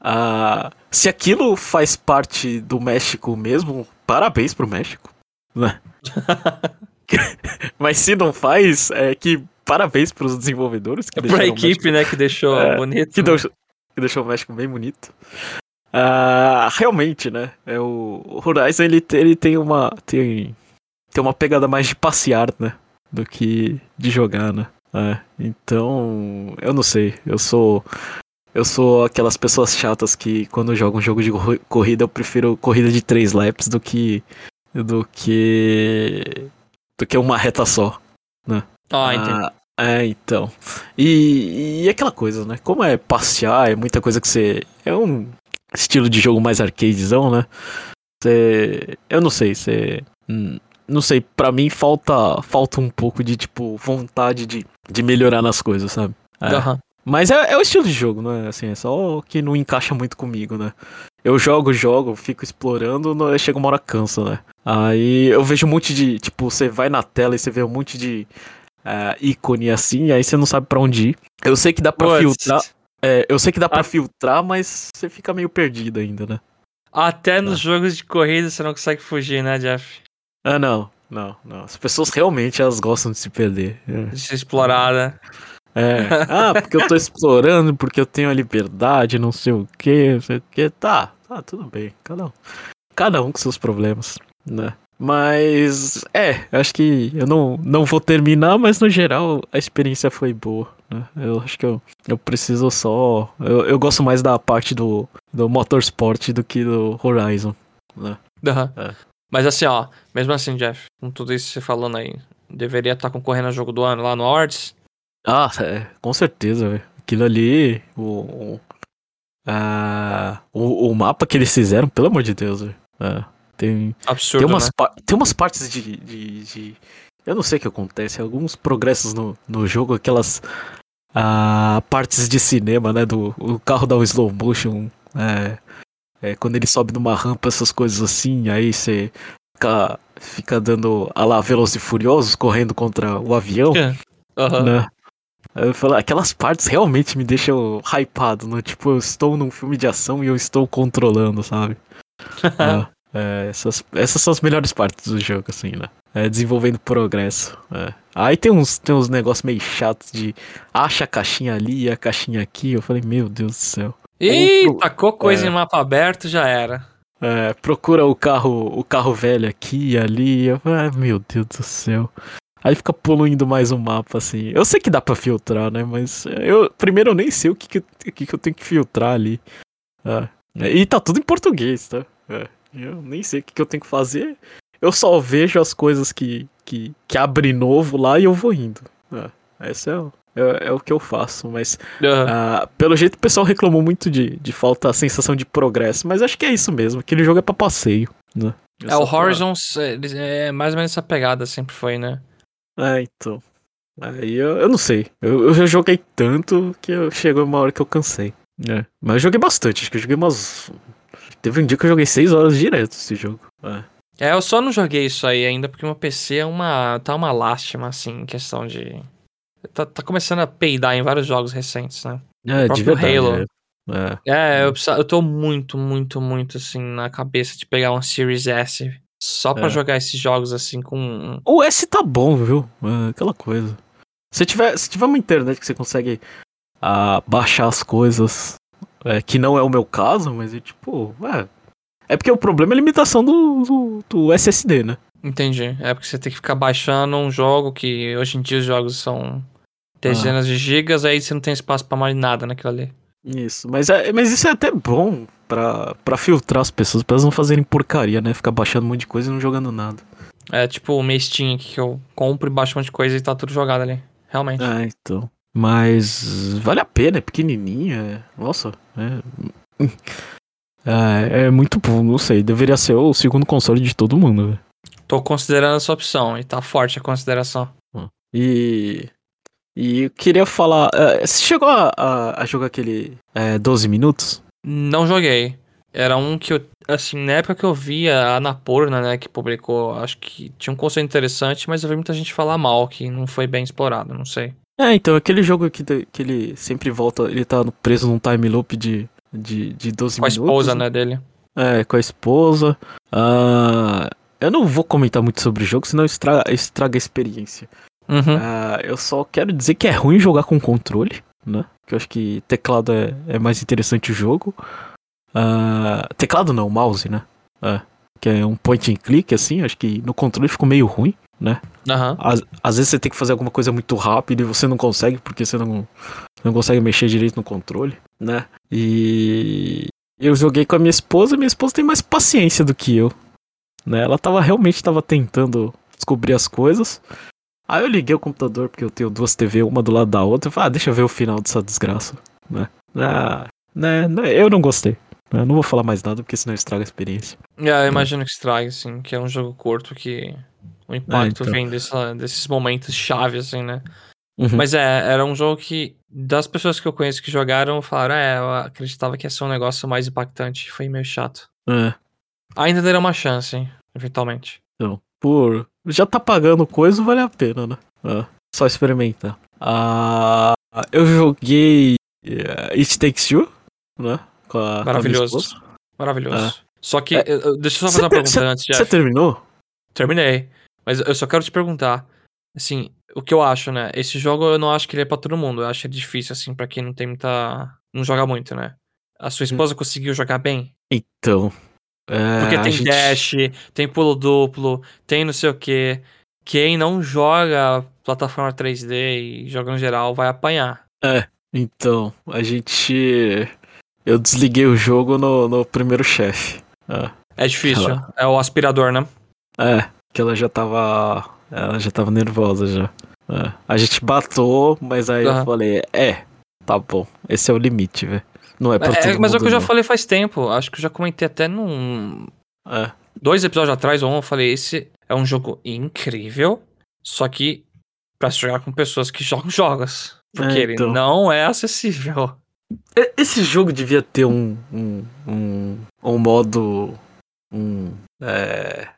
Ah, se aquilo faz parte do México mesmo, parabéns pro México. Né? Mas se não faz, é que parabéns pros desenvolvedores. Que é pra equipe, México, né, que deixou é, bonito. Que, deu, que, deixou o México bem bonito. Uh, realmente, né, é o Horizon, ele, ele tem uma tem, tem uma pegada mais de passear, né, do que de jogar, né. É, então, eu não sei, eu sou eu sou aquelas pessoas chatas que quando jogam um jogo de corrida eu prefiro corrida de três laps do que do que do que uma reta só, né? Ah, entendi. Ah, é, então. E, e aquela coisa, né? Como é passear, é muita coisa que você. É um estilo de jogo mais arcadezão, né? Você. Eu não sei, você. Hum, não sei, para mim falta falta um pouco de, tipo, vontade de, de melhorar nas coisas, sabe? É. Uhum. Mas é, é o estilo de jogo, né? Assim, é só que não encaixa muito comigo, né? Eu jogo, jogo, fico explorando, chega uma hora cansa, né? Aí eu vejo um monte de. Tipo, você vai na tela e você vê um monte de uh, ícone assim, aí você não sabe para onde ir. Eu sei que dá pra What? filtrar. É, eu sei que dá pra ah. filtrar, mas você fica meio perdido ainda, né? Até nos ah. jogos de corrida você não consegue fugir, né, Jeff? Ah, não. Não, não. As pessoas realmente elas gostam de se perder. É. De ser explorada. É. Ah, porque eu tô explorando, porque eu tenho a liberdade, não sei o que, não sei o que. Tá, tá, tudo bem. Cada um, cada um com seus problemas, né? Mas, é, acho que eu não, não vou terminar, mas no geral a experiência foi boa, né? Eu acho que eu, eu preciso só. Eu, eu gosto mais da parte do, do Motorsport do que do Horizon, né? Uhum. É. Mas assim, ó, mesmo assim, Jeff, com tudo isso que você falando aí, deveria estar tá concorrendo ao jogo do ano lá no Awards? Ah, é, com certeza, velho. Aquilo ali, o, o, o, o, mapa que eles fizeram, pelo amor de Deus, velho. É, tem, Absurdo, tem umas, né? tem umas partes de, de, de, Eu não sei o que acontece, alguns progressos no, no jogo, aquelas ah, partes de cinema, né? Do o carro dá um slow motion. É, é, quando ele sobe numa rampa, essas coisas assim, aí você fica, fica dando a lá Velozes e Furiosos correndo contra o avião. É. Uhum. Né? Eu falo, aquelas partes realmente me deixam hypado, né? Tipo, eu estou num filme de ação e eu estou controlando, sabe? é, é, essas, essas são as melhores partes do jogo, assim, né? É, desenvolvendo progresso. É. Aí tem uns, tem uns negócios meio chatos de acha a caixinha ali e a caixinha aqui. Eu falei, meu Deus do céu. Ih, tacou coisa é. em mapa aberto, já era. É, procura o carro, o carro velho aqui e ali. Eu, ah, meu Deus do céu. Aí fica poluindo mais o mapa, assim. Eu sei que dá pra filtrar, né? Mas eu primeiro eu nem sei o que, que, que, que eu tenho que filtrar ali. É. E tá tudo em português, tá? É. Eu nem sei o que, que eu tenho que fazer. Eu só vejo as coisas que, que, que abre novo lá e eu vou indo. É. Esse é, é, é o que eu faço, mas uhum. uh, pelo jeito o pessoal reclamou muito de, de falta a sensação de progresso, mas acho que é isso mesmo, aquele jogo é pra passeio, né? é, o Horizons pra... é mais ou menos essa pegada, sempre foi, né? É, então. Aí eu, eu não sei. Eu, eu já joguei tanto que eu, chegou uma hora que eu cansei. É. Mas eu joguei bastante, acho que eu joguei umas. Teve um dia que eu joguei 6 horas direto esse jogo. É. É, eu só não joguei isso aí ainda porque meu PC é uma. tá uma lástima, assim, em questão de. Tá, tá começando a peidar em vários jogos recentes, né? É, de verdade. Halo. É. É, é eu, eu tô muito, muito, muito assim na cabeça de pegar um Series S só pra é. jogar esses jogos assim com. O S tá bom, viu? É aquela coisa. Se tiver, se tiver uma internet que você consegue a baixar as coisas. É, que não é o meu caso, mas é tipo, é. É porque o problema é a limitação do, do, do SSD, né? Entendi. É porque você tem que ficar baixando um jogo que hoje em dia os jogos são dezenas ah. de gigas, aí você não tem espaço para mais nada naquilo ali. Isso, mas, é, mas isso é até bom pra, pra filtrar as pessoas, pra elas não fazerem porcaria, né? Ficar baixando um monte de coisa e não jogando nada. É tipo o Steam aqui que eu compro e baixo um monte de coisa e tá tudo jogado ali. Realmente. É, então. Mas vale a pena, é pequenininho. É... Nossa, é... é... é. muito bom, não sei. Deveria ser o segundo console de todo mundo, velho. Tô considerando essa opção e tá forte a consideração. E. E eu queria falar. Uh, você chegou a, a, a jogar aquele é, 12 minutos? Não joguei. Era um que eu. Assim, na época que eu via a Anapurna, né, que publicou, acho que tinha um conceito interessante, mas eu vi muita gente falar mal, que não foi bem explorado, não sei. É, então, aquele jogo que, que ele sempre volta, ele tá preso num time loop de, de, de 12 com minutos. Com a esposa, né, dele. É, com a esposa. Uh, eu não vou comentar muito sobre o jogo, senão estraga, estraga a experiência. Uhum. Uh, eu só quero dizer que é ruim jogar com controle, né? Que eu acho que teclado é, é mais interessante o jogo. Uh, teclado não, mouse, né? Uh, que é um point and click, assim. Acho que no controle ficou meio ruim, né? Uhum. Às, às, vezes você tem que fazer alguma coisa muito rápido e você não consegue porque você não, não consegue mexer direito no controle, né? E eu joguei com a minha esposa. Minha esposa tem mais paciência do que eu, né? Ela tava realmente tava tentando descobrir as coisas. Aí eu liguei o computador porque eu tenho duas TV, uma do lado da outra. Eu falei, ah, deixa eu ver o final dessa desgraça, né? Ah, né, né eu não gostei. Eu não vou falar mais nada porque senão estraga a experiência. É, eu imagino que estraga, assim, que é um jogo curto que o impacto é, então. vem dessa, desses momentos chave, assim, né? Uhum. Mas é, era um jogo que, das pessoas que eu conheço que jogaram, falaram, é, eu acreditava que ia ser um negócio mais impactante. Foi meio chato. É. Ainda deram uma chance, hein, eventualmente. Então, por. Já tá pagando coisa, vale a pena, né? É. Só experimentar. Ah, eu joguei uh, It Takes Two, né? Com a, Maravilhoso. Com a Maravilhoso. É. Só que, é. deixa eu só fazer uma pergunta cê, antes, Jeff. Você terminou? Terminei. Mas eu só quero te perguntar, assim, o que eu acho, né? Esse jogo eu não acho que ele é pra todo mundo. Eu acho que é difícil, assim, pra quem não tem muita. Não joga muito, né? A sua esposa hum. conseguiu jogar bem? Então. É, Porque tem gente... dash, tem pulo duplo, tem não sei o que. Quem não joga plataforma 3D e joga no geral vai apanhar. É, então, a gente. Eu desliguei o jogo no, no primeiro chefe. É. é difícil. Ela... É o aspirador, né? É, que ela já tava. Ela já tava nervosa já. É. A gente batou, mas aí uhum. eu falei, é, tá bom. Esse é o limite, velho. Não é é, todo Mas é o que eu já falei faz tempo. Acho que eu já comentei até num. É. Dois episódios atrás, ou um, eu falei: esse é um jogo incrível, só que pra se jogar com pessoas que jogam jogos. Porque é, então. ele não é acessível. Esse jogo devia ter um. um, um, um modo. Um. É.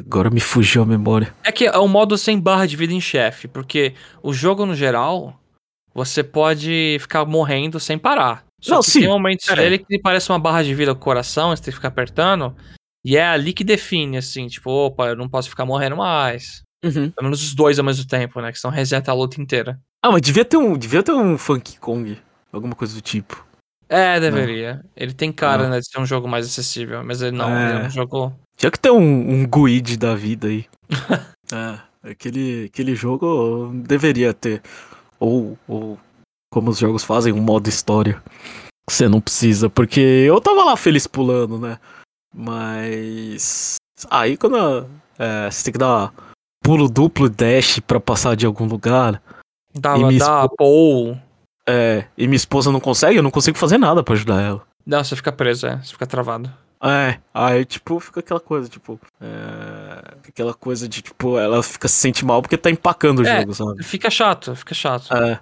Agora me fugiu a memória. É que é um modo sem barra de vida em chefe, porque o jogo no geral, você pode ficar morrendo sem parar. Só não, que sim. tem momentos é. dele que parece uma barra de vida com o coração, você tem que ficar apertando. E é ali que define, assim, tipo, opa, eu não posso ficar morrendo mais. Uhum. Pelo menos os dois ao mesmo tempo, né? Que são reseta a luta inteira. Ah, mas devia ter um, devia ter um Funky Kong. Alguma coisa do tipo. É, deveria. Não. Ele tem cara, não. né, de ser um jogo mais acessível, mas ele não, é, é um jogo. Tinha que ter um, um Guide da vida aí. é, aquele, aquele jogo deveria ter. Ou, ou como os jogos fazem, um modo história. Você não precisa, porque eu tava lá feliz pulando, né? Mas. Aí quando é, você tem que dar pulo duplo dash para passar de algum lugar. Dava, dá, esposa, ou. É, e minha esposa não consegue, eu não consigo fazer nada para ajudar ela. Não, você fica preso, é, você fica travado. É, aí tipo, fica aquela coisa, tipo. É, aquela coisa de, tipo, ela fica se sente mal porque tá empacando o é, jogo, sabe? Fica chato, fica chato. É.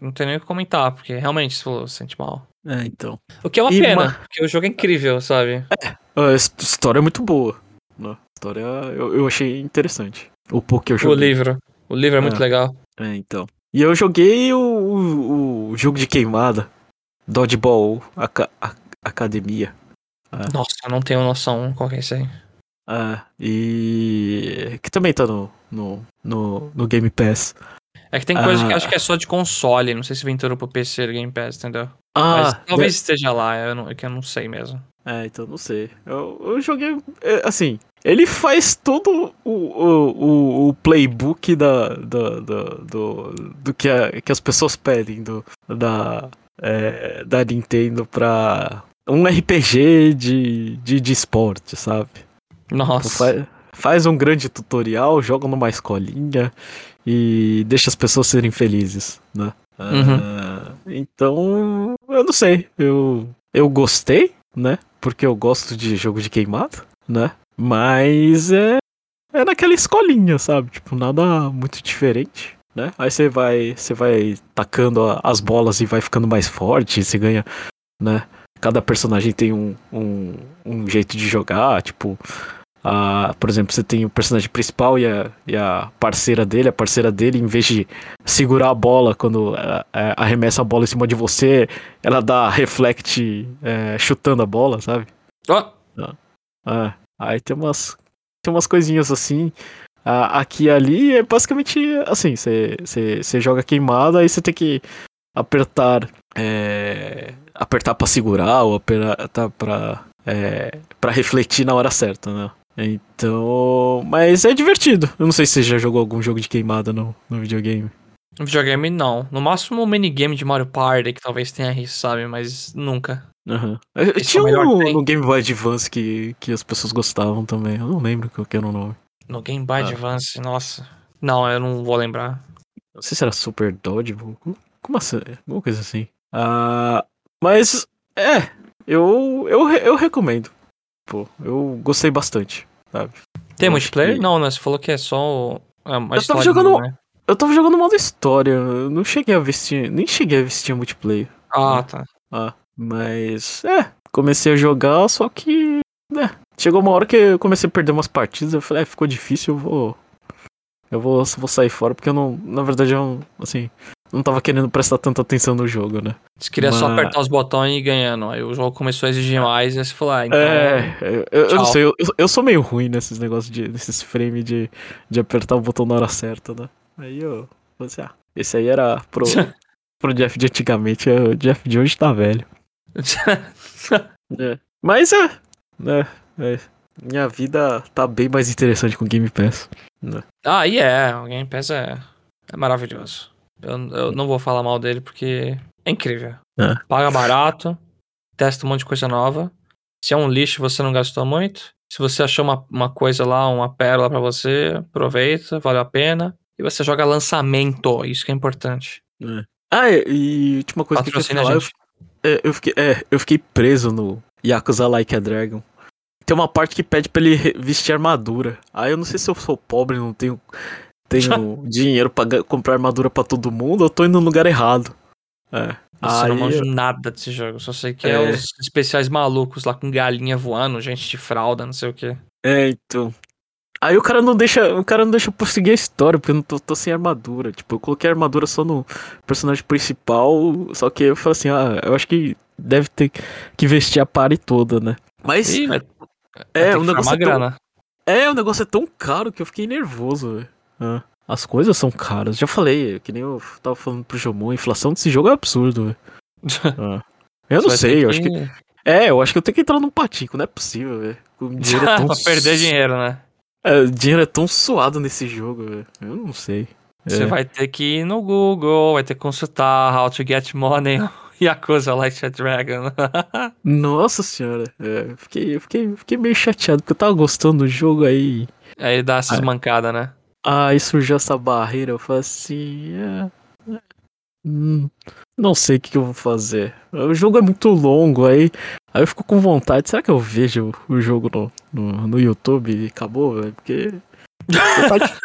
Não tem nem o que comentar, porque realmente se sente mal. É, então. O que é uma e pena, uma... porque o jogo é incrível, sabe? É, a história é muito boa. Né? A história eu, eu achei interessante. O pouco que eu joguei. O livro. O livro é, é. muito legal. É, então. E eu joguei o, o, o jogo de queimada. Dodgeball Aca Academia. É. Nossa, eu não tenho noção qual que é esse aí. É, e. Que também tá no, no, no, no Game Pass. É que tem coisa ah. que acho que é só de console, não sei se vem tudo pro PC Game Pass, entendeu? Ah, Mas talvez esteja lá, eu não, é que eu não sei mesmo. É, então não sei. Eu, eu joguei. É, assim, ele faz todo o, o, o, playbook da, do, do, do, do que, a, que as pessoas pedem do, da, é, da Nintendo pra um RPG de, de, de esporte, sabe? Nossa. Faz, faz um grande tutorial, joga numa escolinha e deixa as pessoas serem felizes, né? Uhum. Uh, então, eu não sei. Eu, eu gostei, né? porque eu gosto de jogo de queimado, né? Mas é, é naquela escolinha, sabe? Tipo, nada muito diferente, né? Aí você vai, você vai tacando as bolas e vai ficando mais forte, você ganha, né? Cada personagem tem um, um, um jeito de jogar, tipo, a, por exemplo, você tem o personagem principal e a, e a parceira dele. A parceira dele, em vez de segurar a bola quando é, é, arremessa a bola em cima de você, ela dá reflect é, chutando a bola, sabe? Ó! Oh. aí tem umas, tem umas coisinhas assim. aqui e ali é basicamente assim: você joga queimada, aí você tem que apertar. Apertar pra segurar ou apertar pra, é, pra refletir na hora certa, né? Então. Mas é divertido. Eu não sei se você já jogou algum jogo de queimada no, no videogame. No videogame, não. No máximo um minigame de Mario Party, que talvez tenha isso, sabe? Mas nunca. Uhum. Tinha é um no, no, Game Boy Advance que, que as pessoas gostavam também. Eu não lembro qual que era o nome. No Game Boy ah. Advance, nossa. Não, eu não vou lembrar. Não sei se era Super Dodgeball. Como assim? Alguma coisa assim. Ah, mas, é. Eu, eu, eu recomendo pô, eu gostei bastante, sabe? Tem eu multiplayer? Que... Não, né? Você falou que é só a, a eu tava jogando, né? Eu tava jogando modo história, eu não cheguei a vestir, nem cheguei a vestir multiplayer. Ah, né? tá. Ah, mas, é, comecei a jogar, só que, né, chegou uma hora que eu comecei a perder umas partidas, eu falei, é, ficou difícil, eu vou, eu vou, vou sair fora, porque eu não, na verdade, eu, assim, não tava querendo prestar tanta atenção no jogo, né? Você queria Mas... só apertar os botões e ir ganhando. Aí o jogo começou a exigir mais e aí você falou, ah, então. É, eu, eu não sei, eu, eu sou meio ruim nesses negócios de. nesses frames de, de apertar o botão na hora certa, né? Aí eu. Assim, ah, esse aí era pro, pro Jeff de antigamente, o Jeff de hoje tá velho. é. Mas é, né? É, minha vida tá bem mais interessante com o Game Pass. Né? Ah, e é, o Game Pass é, é maravilhoso. Eu, eu não vou falar mal dele porque é incrível. É. Paga barato, testa um monte de coisa nova. Se é um lixo, você não gastou muito. Se você achou uma, uma coisa lá, uma pérola para você, aproveita, vale a pena. E você joga lançamento, isso que é importante. É. Ah, e última coisa Patrocina que eu queria falar, eu, é, eu, fiquei, é, eu fiquei preso no Yakuza Like a Dragon. Tem uma parte que pede pra ele vestir armadura. Aí eu não sei se eu sou pobre, não tenho tenho dinheiro pra comprar armadura para todo mundo, eu tô indo no lugar errado. É. Nossa, Aí, eu não manjo nada desse jogo, só sei que é... é os especiais malucos lá com galinha voando, gente de fralda, não sei o que. É, então. Aí o cara não deixa, o cara não deixa eu prosseguir a história, porque eu não tô, tô, sem armadura. Tipo, eu coloquei a armadura só no personagem principal, só que eu falei assim, ah, eu acho que deve ter que vestir a party toda, né? Mas Ih, é, o negócio é tão. É, o negócio é tão caro que eu fiquei nervoso, velho. É. As coisas são caras. Já falei, que nem eu tava falando pro Jomon, a inflação desse jogo é absurdo. é. Eu não sei, que... eu acho que. É, eu acho que eu tenho que entrar num patico, não é possível, velho. Dinheiro é tão. pra perder dinheiro, né? É, o dinheiro é tão suado nesse jogo, velho. Eu não sei. Você é. vai ter que ir no Google, vai ter que consultar How to Get Money Yakuza Like a Dragon. Nossa senhora, é, fiquei, fiquei, fiquei meio chateado, porque eu tava gostando do jogo aí. Aí dá essas ah. mancadas, né? Aí surgiu essa barreira, eu falei assim. É, é, hum, não sei o que, que, eu vou fazer. O jogo é muito longo, aí, aí eu fico com vontade. Será que eu vejo o jogo no, no, no YouTube e acabou, velho? Porque. tá,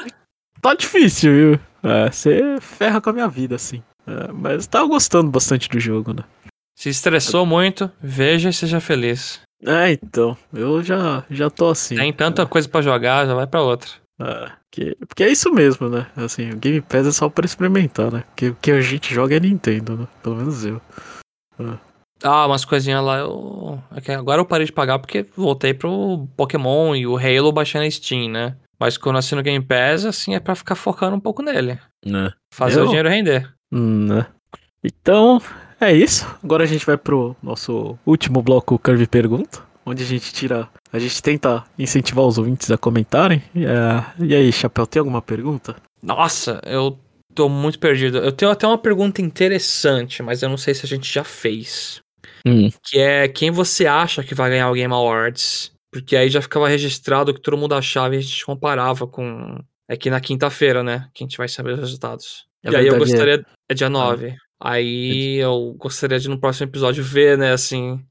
tá, difícil, viu? É, você ferra com a minha vida, assim. É, mas tava gostando bastante do jogo, né? Se estressou muito, veja e seja feliz. É, então. Eu já, já tô assim. Tem tanta é. coisa para jogar, já vai para outra. É. Que, porque é isso mesmo, né? Assim, o Game Pass é só pra experimentar, né? Porque o que a gente joga é Nintendo, né? Pelo menos eu. Ah, ah umas coisinhas lá eu. É agora eu parei de pagar porque voltei pro Pokémon e o Halo baixando na Steam, né? Mas quando assino o Game Pass, assim, é pra ficar focando um pouco nele. Né? Fazer Eu- o dinheiro render. Né? Então, é isso. Agora a gente vai pro nosso último bloco Curve Pergunta, onde a gente tira. A gente tenta incentivar os ouvintes a comentarem. É, e aí, Chapéu, tem alguma pergunta? Nossa, eu tô muito perdido. Eu tenho até uma pergunta interessante, mas eu não sei se a gente já fez. Hum. Que é quem você acha que vai ganhar o Game Awards? Porque aí já ficava registrado que todo mundo achava e a gente comparava com. É que na quinta-feira, né? Que a gente vai saber os resultados. É e aí eu é. gostaria. É dia 9. Aí eu gostaria de no próximo episódio ver, né, assim,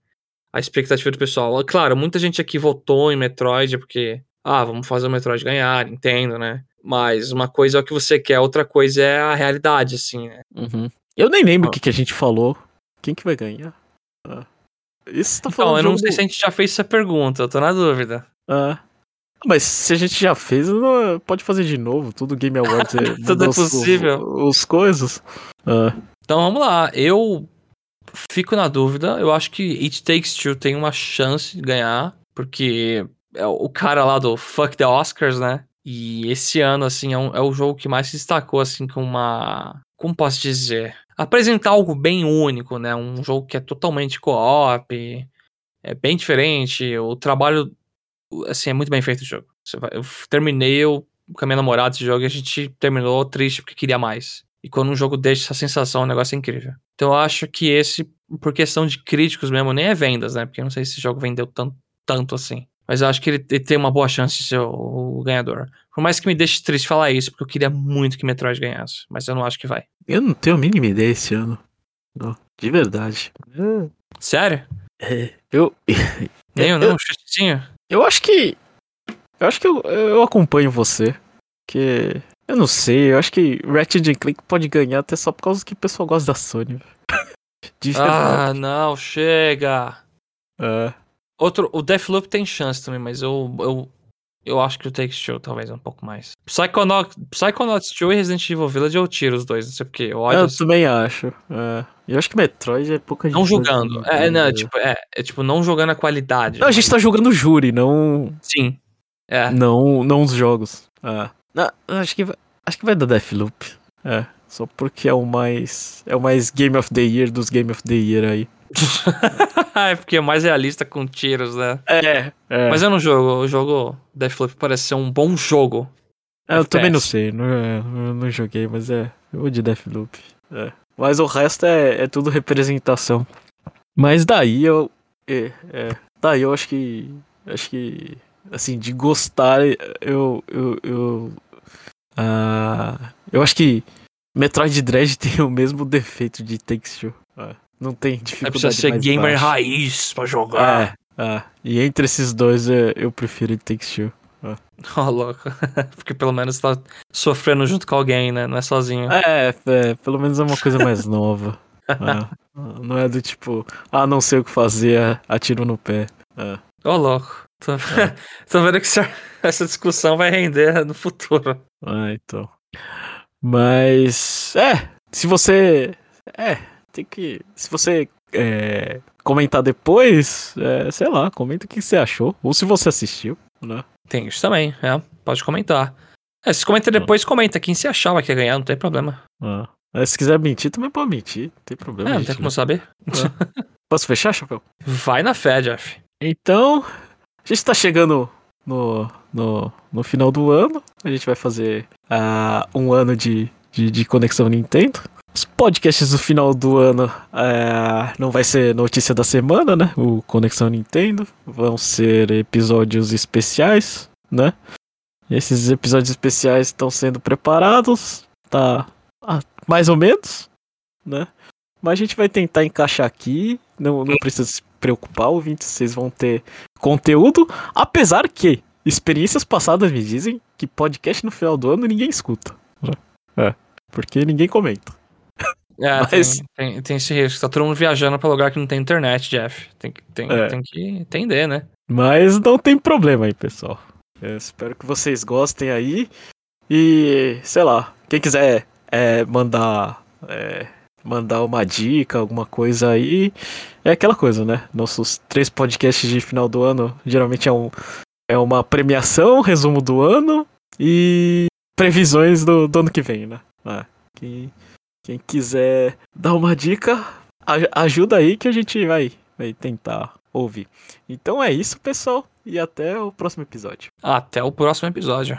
a expectativa do pessoal. Claro, muita gente aqui votou em Metroid porque, ah, vamos fazer o Metroid ganhar, entendo, né? Mas uma coisa é o que você quer, outra coisa é a realidade, assim, né? Uhum. Eu nem lembro o Ah. que, que a gente falou. Quem que vai ganhar? Ah. Isso tá Então, falando eu não jogo- sei se a gente já fez essa pergunta, eu tô na dúvida. Ah. Mas se a gente já fez, não- pode fazer de novo. Tudo Game Awards é Tudo é os- possível. Os, os coisas. Ah. Então vamos lá, eu fico na dúvida, eu acho que It Takes Two tem uma chance de ganhar, porque é o cara lá do Fuck the Oscars, né? E esse ano, assim, é, um- é o jogo que mais se destacou, assim, com uma. Como posso dizer? Apresentar algo bem único, né? Um jogo que é totalmente co-op, é bem diferente, o trabalho, assim, é muito bem feito o jogo. Eu terminei eu, com a minha namorada esse jogo e a gente terminou triste porque queria mais. E quando um jogo deixa essa sensação, o negócio é incrível. Então eu acho que esse, por questão de críticos mesmo, nem é vendas, né? Porque eu não sei se esse jogo vendeu tanto, tanto assim. Mas eu acho que ele, ele tem uma boa chance de ser o, o ganhador. Por mais que me deixe triste falar isso, porque eu queria muito que Metroid ganhasse. Mas eu não acho que vai. Eu não tenho a mínima ideia esse ano. Não, de verdade. Sério? É, eu, Nem eu, eu, não? Um chutezinho? eu acho que. Eu acho que eu, eu acompanho você. Que. Eu não sei, eu acho que Ratchet Clank pode ganhar até só por causa que o pessoal gosta da Sony. De Ah, não, chega. É. Outro, o Deathloop tem chance também, mas eu, eu, eu acho que o Takes Two talvez um pouco mais. Psychonauts, Psychonauts 2 e Resident Evil Village eu tiro os dois, não sei porquê. Eu olho eu assim, também acho. É. Eu acho que Metroid é pouca gente. não julgar, É, não, né? tipo, é, é tipo, não jogando a qualidade. Não, a gente tá julgando o júri, não. Sim. É. Não, não os jogos. É. Não, acho que vai, acho que vai dar Deathloop. É. Só porque é o mais. É o mais Game of the Year dos Game of the Year aí. é porque é mais realista com tiros, né? É. é. Mas eu não jogo. O jogo Deathloop parece ser um bom jogo. É, eu também não sei, não, é, eu não joguei, mas é. Eu vou de Deathloop. É. Mas o resto é, é tudo representação. Mas daí eu. É, é, daí eu acho que. Acho que. Assim, de gostar, eu. Eu. eu ah, eu acho que Metroid Dread tem o mesmo defeito de Takes Two. É, não tem É dificuldade. precisa ser gamer baixa. raiz pra jogar. É, é. E entre esses dois eu, eu prefiro Takes Two. Ó, louco. porque pelo menos tá sofrendo junto com alguém, né? Não é sozinho. É, é, pelo menos é uma coisa mais nova. É, não é do tipo, ah, não sei o que fazer, atiro no pé. É. Ô, louco. Tô, tô vendo que essa- discussão vai render no futuro. Ah, então. Mas, é, se você. É, tem que. Se você é, comentar depois, é, sei lá, comenta o que você achou. Ou se você assistiu, né? Tem isso também, é. Pode comentar. É, se comenta depois, comenta quem você achava que ia ganhar, não tem problema. Ah. É, se quiser mentir, também pode mentir. Não tem problema. É, não tem como né? saber. Posso fechar, Chapéu? Vai na fé, Jeff. Então, a gente tá chegando no, no, no final do ano. A gente vai fazer ah, um ano de, de, de Conexão Nintendo. Os podcasts do final do ano ah, não vai ser notícia da semana, né? O Conexão Nintendo. Vão ser episódios especiais, né? Esses episódios especiais estão sendo preparados. Tá mais ou menos, né? Mas a gente vai tentar encaixar aqui. Não, não precisa se preocupar, ouvintes. Vocês vão ter conteúdo. Apesar que experiências passadas me dizem que podcast no final do ano ninguém escuta. É, porque ninguém comenta. É, Mas- tem, tem, tem esse risco. Tá todo mundo viajando pra lugar que não tem internet, Jeff. Tem, que- tem, É. tem que entender, né? Mas não tem problema aí, pessoal. Eu espero que vocês gostem aí. E, sei lá, quem quiser é, mandar. é, mandar uma dica, alguma coisa aí. É aquela coisa, né? Nossos três podcasts de final do ano geralmente é, um, é uma premiação, resumo do ano E previsões do, do ano que vem, né? Ah, quem, quem quiser dar uma dica, ajuda aí que a gente vai, vai tentar ouvir. Então é isso, pessoal, e até o próximo episódio. Até o próximo episódio.